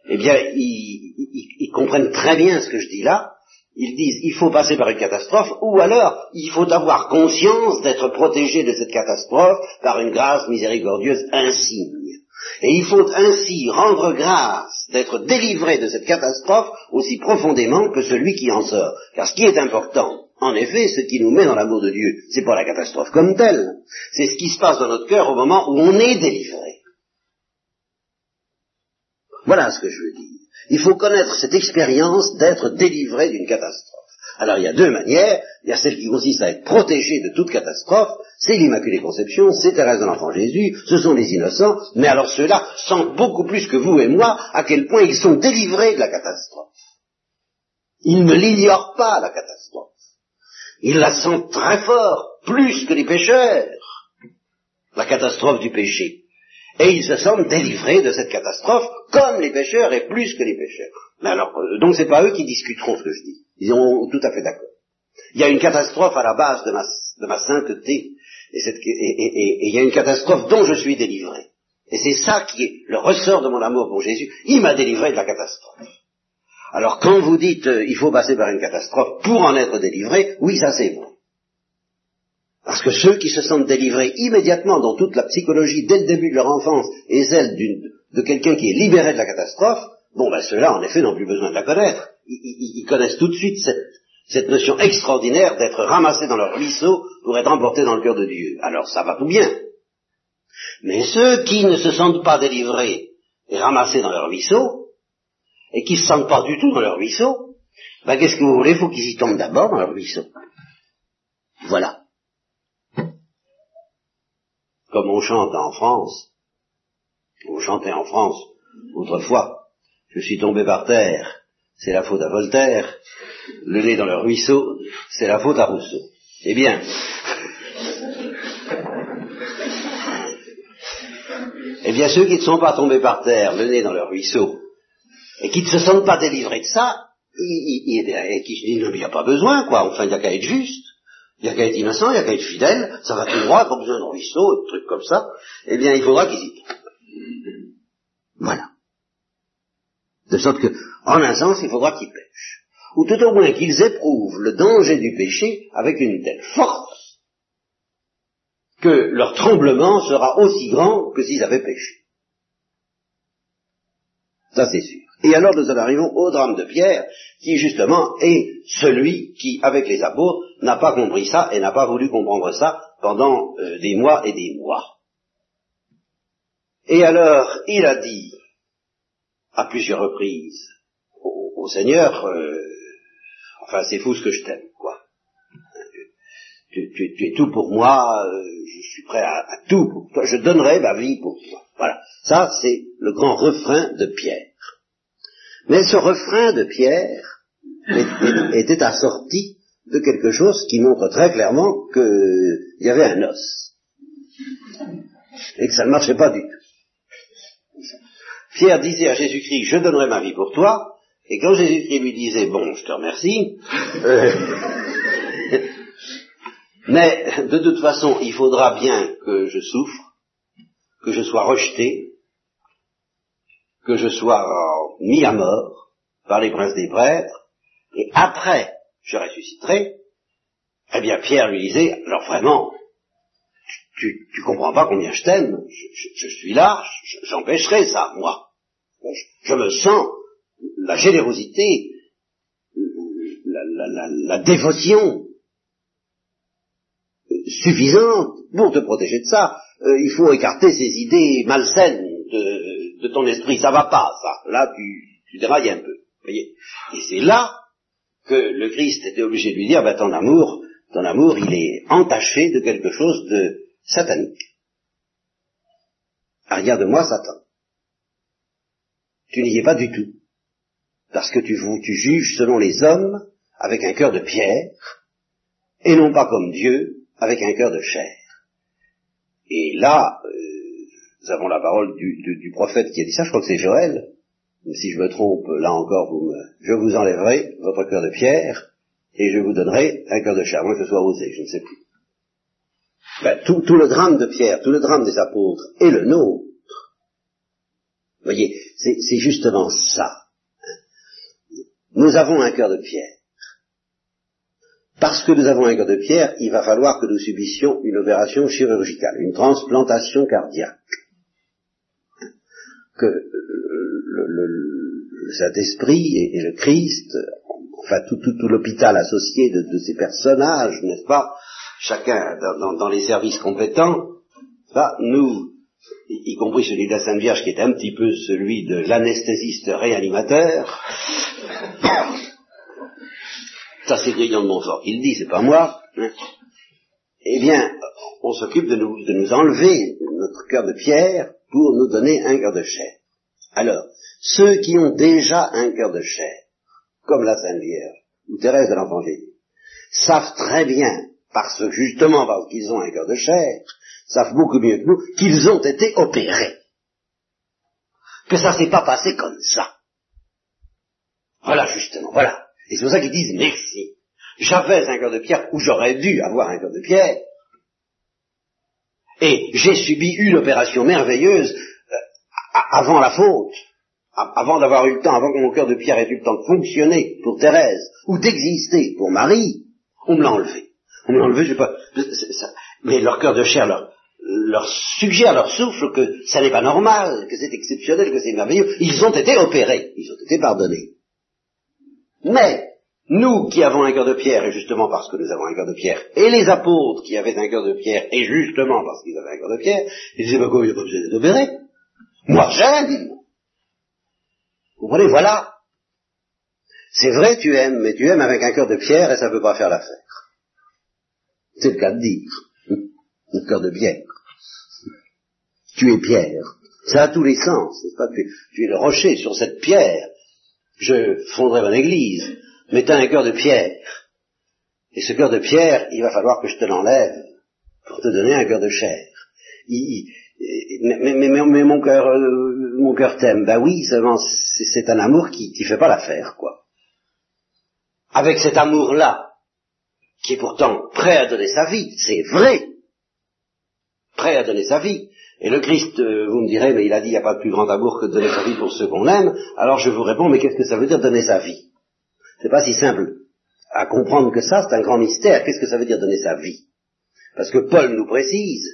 eh bien, ils, comprennent très bien ce que je dis là, ils disent il faut passer par une catastrophe, ou alors il faut avoir conscience d'être protégé de cette catastrophe par une grâce miséricordieuse insigne. Et il faut ainsi rendre grâce d'être délivré de cette catastrophe aussi profondément que celui qui en sort. Car ce qui est important, en effet, ce qui nous met dans l'amour de Dieu, c'est pas la catastrophe comme telle, c'est ce qui se passe dans notre cœur au moment où on est délivré. Voilà ce que je veux dire. Il faut connaître cette expérience d'être délivré d'une catastrophe. Alors il y a deux manières. Il y a celle qui consiste à être protégé de toute catastrophe. C'est l'Immaculée Conception, c'est Thérèse de l'Enfant Jésus, ce sont les innocents. Mais alors ceux-là sentent beaucoup plus que vous et moi à quel point ils sont délivrés de la catastrophe. Ils ne l'ignorent pas, la catastrophe. Ils la sentent très fort, plus que les pécheurs, la catastrophe du péché. Et ils se sentent délivrés de cette catastrophe, comme les pécheurs et plus que les pécheurs. Mais alors, euh, donc c'est pas eux qui discuteront ce que je dis. Ils sont tout à fait d'accord. Il y a une catastrophe à la base de ma, sainteté, et, il y a une catastrophe dont je suis délivré. Et c'est ça qui est le ressort de mon amour pour Jésus. Il m'a délivré de la catastrophe. Alors quand vous dites euh, il faut passer par une catastrophe pour en être délivré, oui, ça c'est vrai. Parce que ceux qui se sentent délivrés immédiatement dans toute la psychologie dès le début de leur enfance et celle de quelqu'un qui est libéré de la catastrophe, bon ben ceux-là en effet n'ont plus besoin de la connaître. Ils, connaissent tout de suite cette, cette notion extraordinaire d'être ramassés dans leur ruisseau pour être emportés dans le cœur de Dieu. Alors ça va tout bien. Mais ceux qui ne se sentent pas délivrés et ramassés dans leur ruisseau, et qui ne se sentent pas du tout dans leur ruisseau, ben qu'est-ce que vous voulez? Il faut qu'ils y tombent d'abord dans leur ruisseau. Voilà. Comme on chante en France, on chantait en France autrefois, je suis tombé par terre, c'est la faute à Voltaire, le nez dans le ruisseau, c'est la faute à Rousseau. Eh bien, eh bien ceux qui ne sont pas tombés par terre, le nez dans le ruisseau, et qui ne se sentent pas délivrés de ça, et qui se disent, il n'y a pas besoin, quoi, enfin, il n'y a qu'à être juste, il n'y a qu'à être innocent, il n'y a qu'à être fidèle, ça va tout droit, pas besoin de ruisseau, de trucs comme ça, eh bien, il faudra qu'ils y Voilà. De sorte que, en un sens, il faudra qu'ils pêchent. Ou tout au moins qu'ils éprouvent le danger du péché avec une telle force que leur tremblement sera aussi grand que s'ils avaient péché. Ça c'est sûr. Et alors nous en arrivons au drame de Pierre, qui justement est celui qui, avec les apôtres, n'a pas compris ça et n'a pas voulu comprendre ça pendant euh, des mois et des mois. Et alors, il a dit à plusieurs reprises au, Seigneur, euh, enfin c'est fou ce que je t'aime, quoi. Tu, es tout pour moi, euh, je suis prêt à, à, tout pour toi, je donnerai ma vie pour toi. Voilà, ça c'est le grand refrain de Pierre. Mais ce refrain de Pierre était assorti de quelque chose qui montre très clairement qu'il y avait un os. Et que ça ne marchait pas du tout. Pierre disait à Jésus-Christ, je donnerai ma vie pour toi, et quand Jésus-Christ lui disait, bon, je te remercie, <laughs> mais de toute façon, il faudra bien que je souffre, que je sois rejeté, que je sois mis à mort par les princes des prêtres, et après je ressusciterai, eh bien Pierre lui disait, alors vraiment, tu, tu, comprends pas combien je t'aime, je, suis là, j'empêcherai ça, moi. Je, me sens la générosité, la, dévotion suffisante pour te protéger de ça. euh, il faut écarter ces idées malsaines de, ton esprit. Ça va pas, ça. Là, tu, tu dérailles un peu. Voyez Et c'est là que le Christ était obligé de lui dire, ben, ton amour, ton amour, il est entaché de quelque chose de satanique. Ah, regarde-moi, Satan. Tu n'y es pas du tout. Parce que tu, tu juges selon les hommes avec un cœur de pierre, et non pas comme Dieu avec un cœur de chair. Et là, euh, nous avons la parole du, prophète qui a dit ça, je crois que c'est Joël. Si je me trompe, là encore, vous me, je vous enlèverai votre cœur de pierre et je vous donnerai un cœur de chair, que ce soit osé, je ne sais plus. Ben, tout, le drame de Pierre, tout le drame des apôtres et le nôtre, vous voyez, c'est justement ça. Nous avons un cœur de pierre. Parce que nous avons un cœur de pierre, il va falloir que nous subissions une opération chirurgicale, une transplantation cardiaque. Que le, Saint-Esprit et, le Christ, enfin tout, l'hôpital associé de, ces personnages, n'est-ce pas, chacun dans, les services compétents, va nous, y, compris celui de la Sainte Vierge qui est un petit peu celui de l'anesthésiste réanimateur, <coughs> ça c'est Grillon de Montfort qui le dit, c'est pas moi, hein. eh bien, on s'occupe de nous enlever notre cœur de pierre pour nous donner un cœur de chair. Alors, ceux qui ont déjà un cœur de chair, comme la Sainte Vierge ou Thérèse de l'Enfant Jésus, savent très bien, parce justement parce qu'ils ont un cœur de chair, savent beaucoup mieux que nous, qu'ils ont été opérés. Que ça s'est pas passé comme ça. Voilà justement, voilà. Et c'est pour ça qu'ils disent merci. J'avais un cœur de pierre, ou j'aurais dû avoir un cœur de pierre, et j'ai subi une opération merveilleuse euh, avant la faute, avant d'avoir eu le temps, avant que mon cœur de pierre ait eu le temps de fonctionner pour Thérèse, ou d'exister pour Marie, on me l'a enlevé. On me l'a enlevé, je sais pas, mais leur cœur de chair leur, leur suggère, leur souffle que ça n'est pas normal, que c'est exceptionnel, que c'est merveilleux. Ils ont été opérés, ils ont été pardonnés. Mais, nous qui avons un cœur de pierre, et justement parce que nous avons un cœur de pierre, et les apôtres qui avaient un cœur de pierre, et justement parce qu'ils avaient un cœur de pierre, ils disaient, bah quoi, il n'y a pas besoin d'être opéré? Moi j'aime. Vous comprenez, voilà. C'est vrai, tu aimes, mais tu aimes avec un cœur de pierre et ça ne peut pas faire l'affaire. C'est le cas de dire. <laughs> Un cœur de pierre. Tu es pierre. Ça a tous les sens, n'est-ce pas? Tu es le rocher sur cette pierre je fonderai mon église, mais tu as un cœur de pierre. Et ce cœur de pierre, il va falloir que je te l'enlève pour te donner un cœur de chair. mais, mon cœur, euh, mon cœur t'aime. Ben oui, c'est un amour qui, qui fait pas l'affaire, quoi. Avec cet amour-là, qui est pourtant prêt à donner sa vie, c'est vrai, prêt à donner sa vie, et le Christ, euh, vous me direz, mais il a dit, il n'y a pas de plus grand amour que de donner sa vie pour ceux qu'on aime. Alors je vous réponds, mais qu'est-ce que ça veut dire donner sa vie? C'est pas si simple à comprendre que ça, c'est un grand mystère. Qu'est-ce que ça veut dire donner sa vie? Parce que Paul nous précise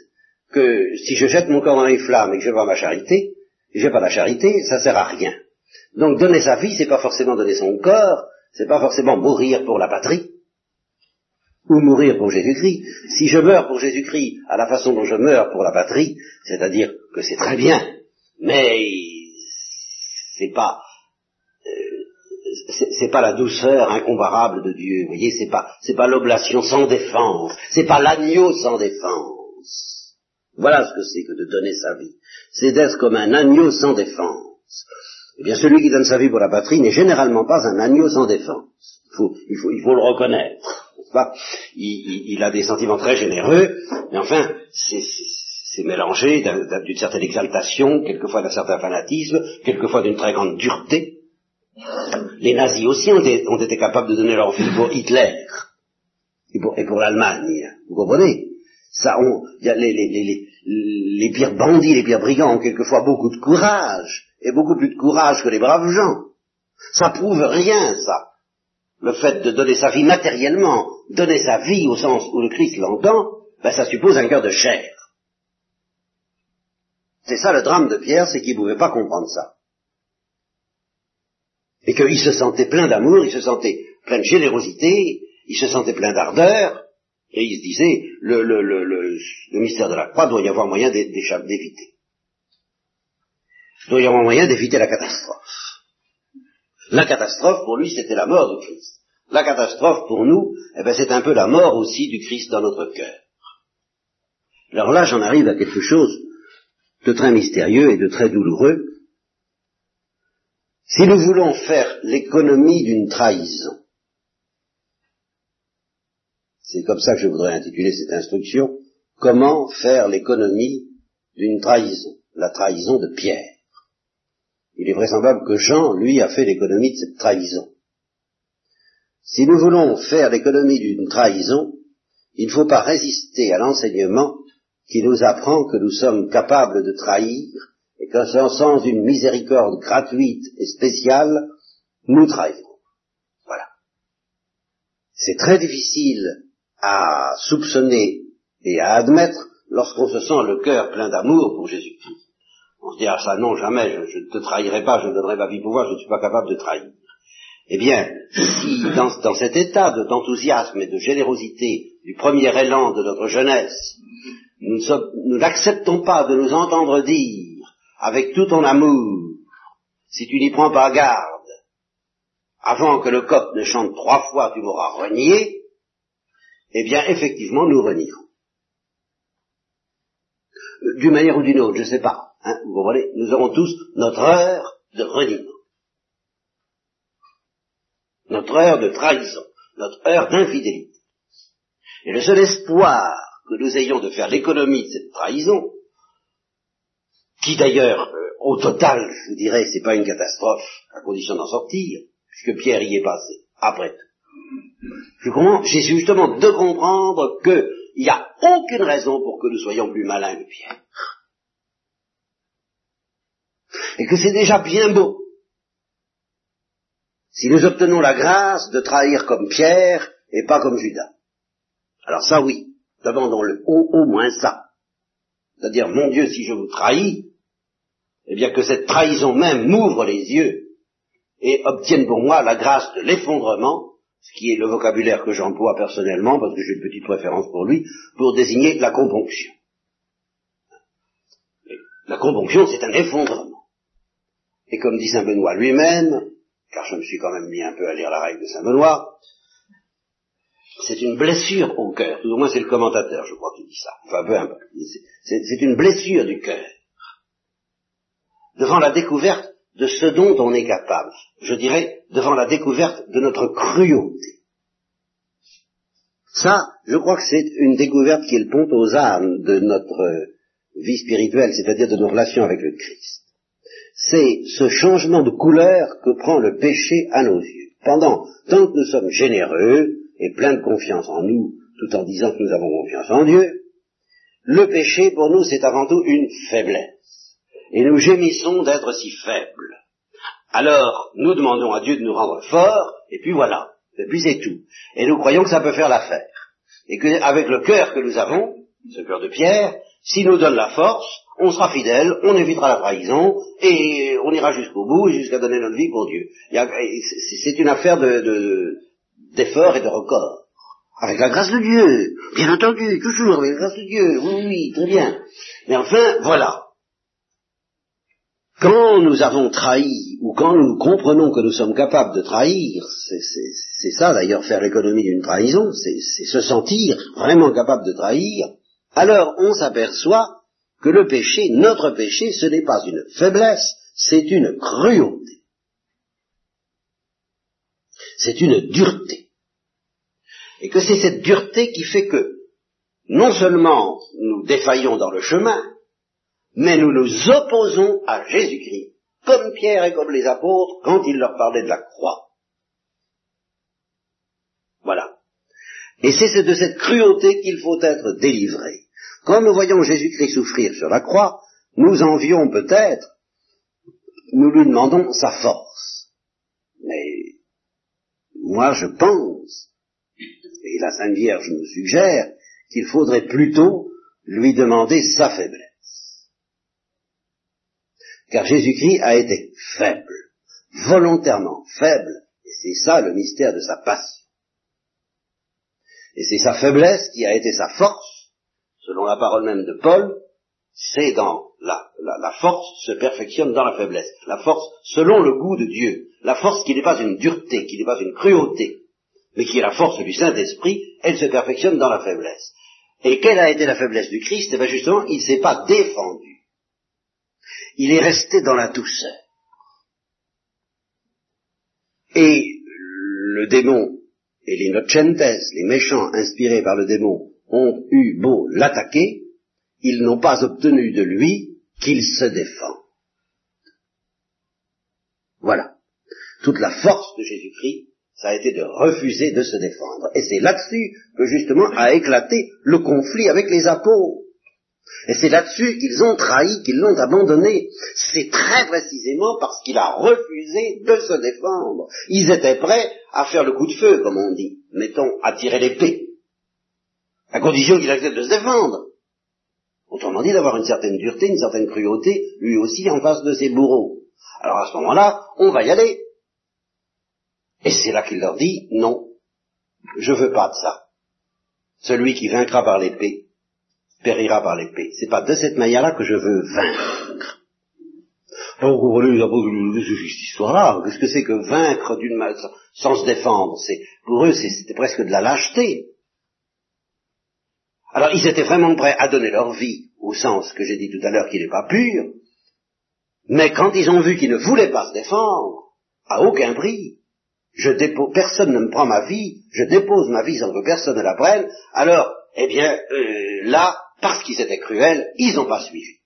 que si je jette mon corps dans les flammes et que je vois ma charité, j'ai pas la charité, ça sert à rien. Donc donner sa vie, c'est pas forcément donner son corps, c'est pas forcément mourir pour la patrie, ou mourir pour Jésus-Christ. Si je meurs pour Jésus-Christ à la façon dont je meurs pour la patrie, c'est-à-dire que c'est très bien, mais c'est pas c'est pas la douceur incomparable de Dieu, vous voyez, c'est pas c'est pas l'oblation sans défense, c'est pas l'agneau sans défense. Voilà ce que c'est que de donner sa vie. C'est d'être comme un agneau sans défense. Eh bien, celui qui donne sa vie pour la patrie n'est généralement pas un agneau sans défense. Il faut, il faut, il faut le reconnaître il, a des sentiments très généreux, mais enfin, c'est mélangé d'une certaine exaltation, quelquefois d'un certain fanatisme, quelquefois d'une très grande dureté. Les nazis aussi ont été, capables de donner leur vie pour Hitler et pour, l'Allemagne. Vous comprenez? Ça, les, pires bandits, les pires brigands ont quelquefois beaucoup de courage, et beaucoup plus de courage que les braves gens. Ça prouve rien, ça le fait de donner sa vie matériellement, donner sa vie au sens où le Christ l'entend, ben ça suppose un cœur de chair. C'est ça le drame de Pierre, c'est qu'il ne pouvait pas comprendre ça. Et qu'il se sentait plein d'amour, il se sentait plein de générosité, il se sentait plein d'ardeur, Et il se disait, le, le, le, le, mystère de la croix doit y avoir moyen d'éviter. Il doit y avoir moyen d'éviter la catastrophe. La catastrophe, pour lui, c'était la mort de Christ. La catastrophe, pour nous, eh ben, c'est un peu la mort aussi du Christ dans notre cœur. Alors là, j'en arrive à quelque chose de très mystérieux et de très douloureux. Si nous voulons faire l'économie d'une trahison, c'est comme ça que je voudrais intituler cette instruction, comment faire l'économie d'une trahison, la trahison de Pierre. Il est vraisemblable que Jean, lui, a fait l'économie de cette trahison. Si nous voulons faire l'économie d'une trahison, il ne faut pas résister à l'enseignement qui nous apprend que nous sommes capables de trahir et qu'en sans une miséricorde gratuite et spéciale, nous trahirons. Voilà. C'est très difficile à soupçonner et à admettre lorsqu'on se sent le cœur plein d'amour pour Jésus-Christ. On se dit, ah ça non, jamais, je, ne te trahirai pas, je ne donnerai ma vie pour voir, je ne suis pas capable de trahir. Eh bien, si dans cet état d'enthousiasme et de générosité du premier élan de notre jeunesse, nous n'acceptons pas de nous entendre dire, avec tout ton amour, si tu n'y prends pas garde, avant que le coq ne chante trois fois, tu m'auras renié, eh bien, effectivement, nous renierons. D'une manière ou d'une autre, je ne sais pas. Hein, vous comprenez Nous aurons tous notre heure de reniement. Notre heure de trahison. Notre heure d'infidélité. Et le seul espoir que nous ayons de faire l'économie de cette trahison, qui d'ailleurs, euh, au total, je vous dirais, c'est pas une catastrophe, à condition d'en sortir, puisque Pierre y est passé, après tout. Je comprends, justement de comprendre qu'il n'y a aucune raison pour que nous soyons plus malins que Pierre. Et que c'est déjà bien beau. Si nous obtenons la grâce de trahir comme Pierre et pas comme Judas. Alors ça oui demandons-le au, au moins ça. C'est-à-dire, mon Dieu, si je vous trahis, eh bien que cette trahison même m'ouvre les yeux et obtienne pour moi la grâce de l'effondrement, ce qui est le vocabulaire que j'emploie personnellement, parce que j'ai une petite préférence pour lui, pour désigner la componction. La componction, c'est un effondrement. Et comme dit Saint Benoît lui-même, car je me suis quand même mis un peu à lire la règle de Saint Benoît, c'est une blessure au cœur, tout au moins c'est le commentateur, je crois, qui dit ça. Enfin, peu importe. C'est une blessure du cœur. Devant la découverte de ce dont on est capable. Je dirais, devant la découverte de notre cruauté. Ça, je crois que c'est une découverte qui est le pont aux âmes de notre vie spirituelle, c'est-à-dire de nos relations avec le Christ. C'est ce changement de couleur que prend le péché à nos yeux. Pendant tant que nous sommes généreux, et plein de confiance en nous, tout en disant que nous avons confiance en Dieu, le péché pour nous c'est avant tout une faiblesse. Et nous gémissons d'être si faibles. Alors nous demandons à Dieu de nous rendre forts, et puis voilà, et puis c'est tout. Et nous croyons que ça peut faire l'affaire. Et qu'avec le cœur que nous avons, ce cœur de pierre, s'il nous donne la force, on sera fidèle, on évitera la trahison, et on ira jusqu'au bout, jusqu'à donner notre vie pour Dieu. C'est une affaire de, d'efforts et de records. Avec la grâce de Dieu, bien entendu, toujours avec la grâce de Dieu, oui, oui, très bien. Mais enfin, voilà. Quand nous avons trahi, ou quand nous comprenons que nous sommes capables de trahir, c'est ça d'ailleurs faire l'économie d'une trahison, c'est se sentir vraiment capable de trahir, alors on s'aperçoit que le péché, notre péché, ce n'est pas une faiblesse, c'est une cruauté. C'est une dureté et que c'est cette dureté qui fait que non seulement nous défaillons dans le chemin, mais nous nous opposons à Jésus-Christ, comme Pierre et comme les apôtres quand il leur parlait de la croix. Voilà. Et c'est de cette cruauté qu'il faut être délivré. Quand nous voyons Jésus-Christ souffrir sur la croix, nous envions peut-être, nous lui demandons sa force. Mais moi je pense et la Sainte Vierge nous suggère qu'il faudrait plutôt lui demander sa faiblesse. Car Jésus-Christ a été faible, volontairement faible, et c'est ça le mystère de sa passion. Et c'est sa faiblesse qui a été sa force, selon la parole même de Paul, c'est dans la, la, force se perfectionne dans la faiblesse. La force selon le goût de Dieu. La force qui n'est pas une dureté, qui n'est pas une cruauté, mais qui est la force du Saint-Esprit, elle se perfectionne dans la faiblesse. Et quelle a été la faiblesse du Christ? Eh bien justement, il ne s'est pas défendu. Il est resté dans la douceur. Et le démon et les nocentes, les méchants inspirés par le démon, ont eu beau l'attaquer, ils n'ont pas obtenu de lui qu'il se défend. Voilà. Toute la force de Jésus-Christ, ça a été de refuser de se défendre. Et c'est là-dessus que justement a éclaté le conflit avec les apôtres. Et c'est là-dessus qu'ils ont trahi, qu'ils l'ont abandonné. C'est très précisément parce qu'il a refusé de se défendre. Ils étaient prêts à faire le coup de feu, comme on dit, mettons, à tirer l'épée, à condition qu'il accepte de se défendre. Autrement dit, d'avoir une certaine dureté, une certaine cruauté, lui aussi en face de ses bourreaux. Alors à ce moment-là, on va y aller. Et c'est là qu'il leur dit, non, je veux pas de ça. Celui qui vaincra par l'épée, périra par l'épée. C'est pas de cette manière-là que je veux vaincre. Alors, vous voulez cette histoire-là, qu'est-ce que c'est que vaincre d'une sans se défendre? Pour eux, c'était presque de la lâcheté. Alors, ils étaient vraiment prêts à donner leur vie, au sens que j'ai dit tout à l'heure qu'il n'est pas pur, mais quand ils ont vu qu'ils ne voulaient pas se défendre, à aucun prix, je dépose, personne ne me prend ma vie, je dépose ma vie sans que personne ne la prenne, alors, eh bien, euh, là, parce qu'ils étaient cruels, ils n'ont pas suivi.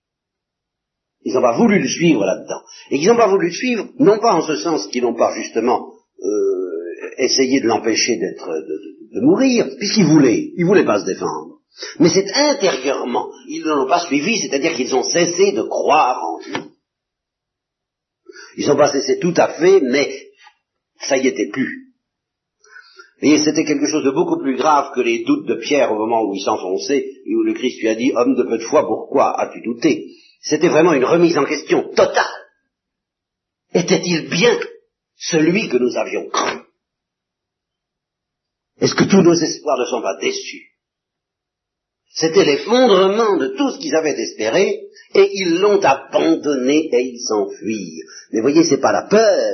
Ils n'ont pas voulu le suivre là-dedans. Et ils n'ont pas voulu le suivre, non pas en ce sens qu'ils n'ont pas justement euh, essayé de l'empêcher d'être de, mourir, puisqu'ils voulaient, ils voulaient pas se défendre. Mais c'est intérieurement, ils ne l'ont pas suivi, c'est-à-dire qu'ils ont cessé de croire en lui. Ils n'ont pas cessé tout à fait, mais ça y était plus. Et c'était quelque chose de beaucoup plus grave que les doutes de Pierre au moment où il s'enfonçait et où le Christ lui a dit, homme de peu de foi, pourquoi as-tu douté? C'était vraiment une remise en question totale. Était-il bien celui que nous avions cru? Est-ce que tous nos espoirs ne sont pas déçus? C'était l'effondrement de tout ce qu'ils avaient espéré, et ils l'ont abandonné et ils s'enfuirent. Mais voyez, c'est pas la peur,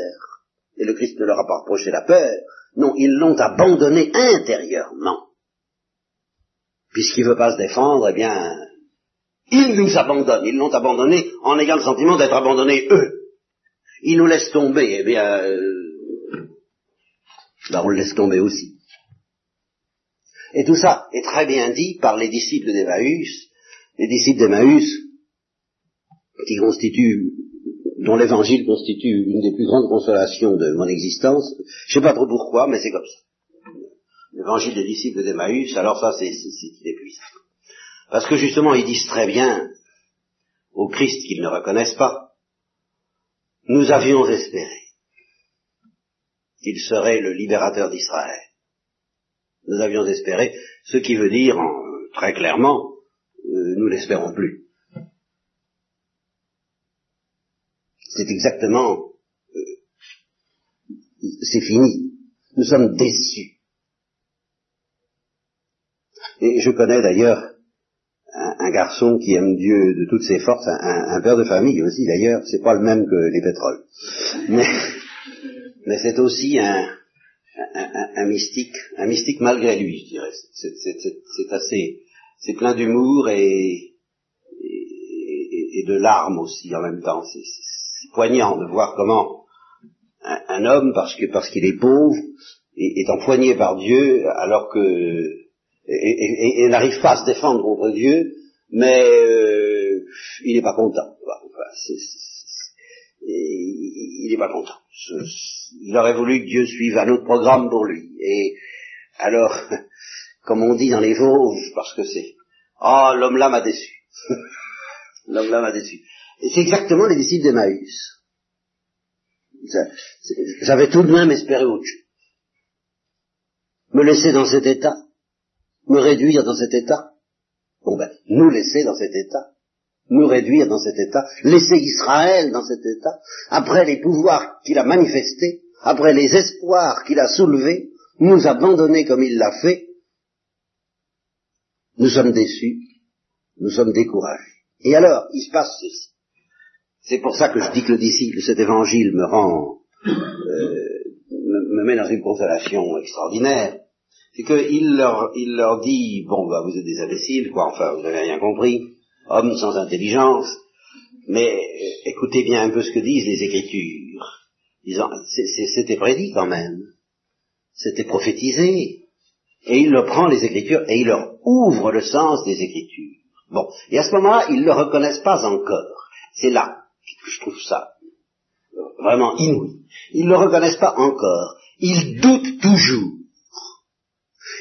et le Christ ne leur a pas reproché la peur, non, ils l'ont abandonné intérieurement. Puisqu'il ne veut pas se défendre, eh bien, ils nous abandonnent. Ils l'ont abandonné en ayant le sentiment d'être abandonnés eux. Ils nous laissent tomber, eh bien, euh, ben on le laisse tomber aussi. Et tout ça est très bien dit par les disciples d'Emmaüs, les disciples d'Emmaüs, qui constituent dont l'évangile constitue une des plus grandes consolations de mon existence. Je sais pas trop pourquoi, mais c'est comme ça. L'évangile des disciples d'Emmaüs, alors ça, c'est inépuisable. Parce que justement, ils disent très bien au Christ qu'ils ne reconnaissent pas, nous avions espéré qu'il serait le libérateur d'Israël. Nous avions espéré, ce qui veut dire, très clairement, euh, nous l'espérons plus. C'est exactement, euh, c'est fini. Nous sommes déçus. Et je connais d'ailleurs un, garçon qui aime Dieu de toutes ses forces, un, père de famille aussi d'ailleurs, c'est pas le même que les pétroles. Mais, c'est aussi un, mystique, un mystique malgré lui, je dirais. C'est assez, c'est plein d'humour et, de larmes aussi en même temps. Poignant de voir comment un, homme, parce que parce qu'il est pauvre, est, empoigné par Dieu, alors que et, n'arrive pas à se défendre contre Dieu, mais euh, il n'est pas content. il n'est pas content. Il aurait voulu que Dieu suive un autre programme pour lui. Et alors, <laughs> comme on dit dans les Vosges, parce que c'est, ah, oh, l'homme là m'a déçu. <laughs> l'homme là m'a déçu. C'est exactement les disciples d'Emmaüs. J'avais tout de même espéré autre chose. Me laisser dans cet état, me réduire dans cet état. Bon ben, nous laisser dans cet état, nous réduire dans cet état, laisser Israël dans cet état, après les pouvoirs qu'il a manifestés, après les espoirs qu'il a soulevés, nous abandonner comme il l'a fait, nous sommes déçus, nous sommes découragés. Et alors, il se passe ceci. C'est pour ça que je dis que le disciple, cet évangile me rend, euh, me, met dans une consolation extraordinaire. C'est qu'il leur, il leur dit, bon, bah, vous êtes des imbéciles, quoi, enfin, vous n'avez rien compris, hommes sans intelligence, mais écoutez bien un peu ce que disent les Écritures. C'était prédit quand même, c'était prophétisé, et il leur prend les Écritures et il leur ouvre le sens des Écritures. Bon, et à ce moment-là, ils ne le reconnaissent pas encore. C'est là je trouve ça vraiment inouï. Ils ne le reconnaissent pas encore. Ils doutent toujours.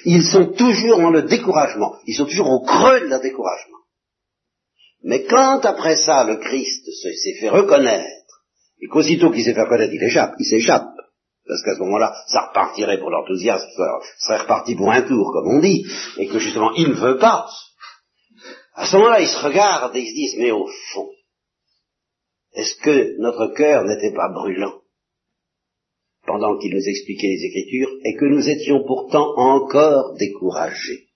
Ils sont toujours dans le découragement. Ils sont toujours au creux de leur découragement. Mais quand après ça le Christ s'est fait reconnaître, et qu'aussitôt qu'il s'est fait reconnaître, il échappe, il s'échappe, parce qu'à ce moment-là, ça repartirait pour l'enthousiasme, ça serait reparti pour un tour, comme on dit, et que justement, il ne veut pas. À ce moment-là, ils se regardent et ils se disent, mais au fond, est-ce que notre cœur n'était pas brûlant pendant qu'il nous expliquait les Écritures et que nous étions pourtant encore découragés?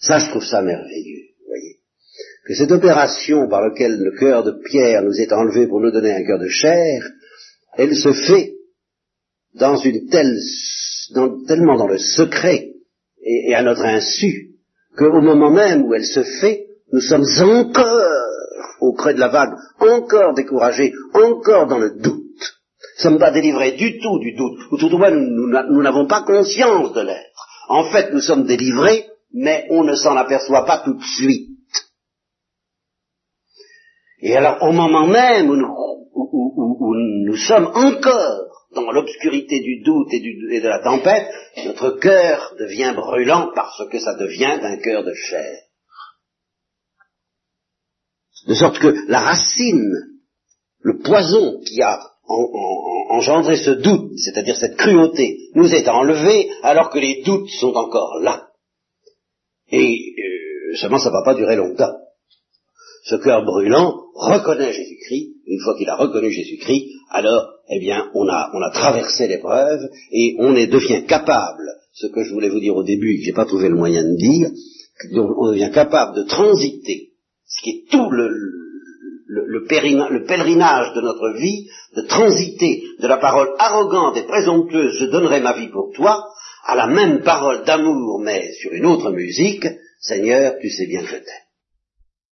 Ça, je trouve ça merveilleux, vous voyez. Que cette opération par laquelle le cœur de Pierre nous est enlevé pour nous donner un cœur de chair, elle se fait dans une telle, tellement dans le secret et, et à notre insu, qu'au moment même où elle se fait, nous sommes encore au creux de la vague, encore découragés, encore dans le doute. Nous ne sommes pas délivrés du tout du doute, ou tout au moins nous n'avons pas conscience de l'être. En fait, nous sommes délivrés, mais on ne s'en aperçoit pas tout de suite. Et alors, au moment même où nous, sommes encore dans l'obscurité du doute et, et, de la tempête, notre cœur devient brûlant parce que ça devient un cœur de chair. De sorte que la racine, le poison qui a engendré ce doute, c'est-à-dire cette cruauté, nous est enlevé alors que les doutes sont encore là. Et euh, seulement ça ne va pas durer longtemps. Ce cœur brûlant reconnaît Jésus-Christ, une fois qu'il a reconnu Jésus-Christ, alors, eh bien, on a, traversé l'épreuve et on est, devient capable, ce que je voulais vous dire au début, que j'ai pas trouvé le moyen de dire, on devient capable de transiter ce qui est tout le, le, pèlerinage de notre vie, de transiter de la parole arrogante et présomptueuse, je donnerai ma vie pour toi, à la même parole d'amour, mais sur une autre musique, Seigneur, tu sais bien que je t'aime.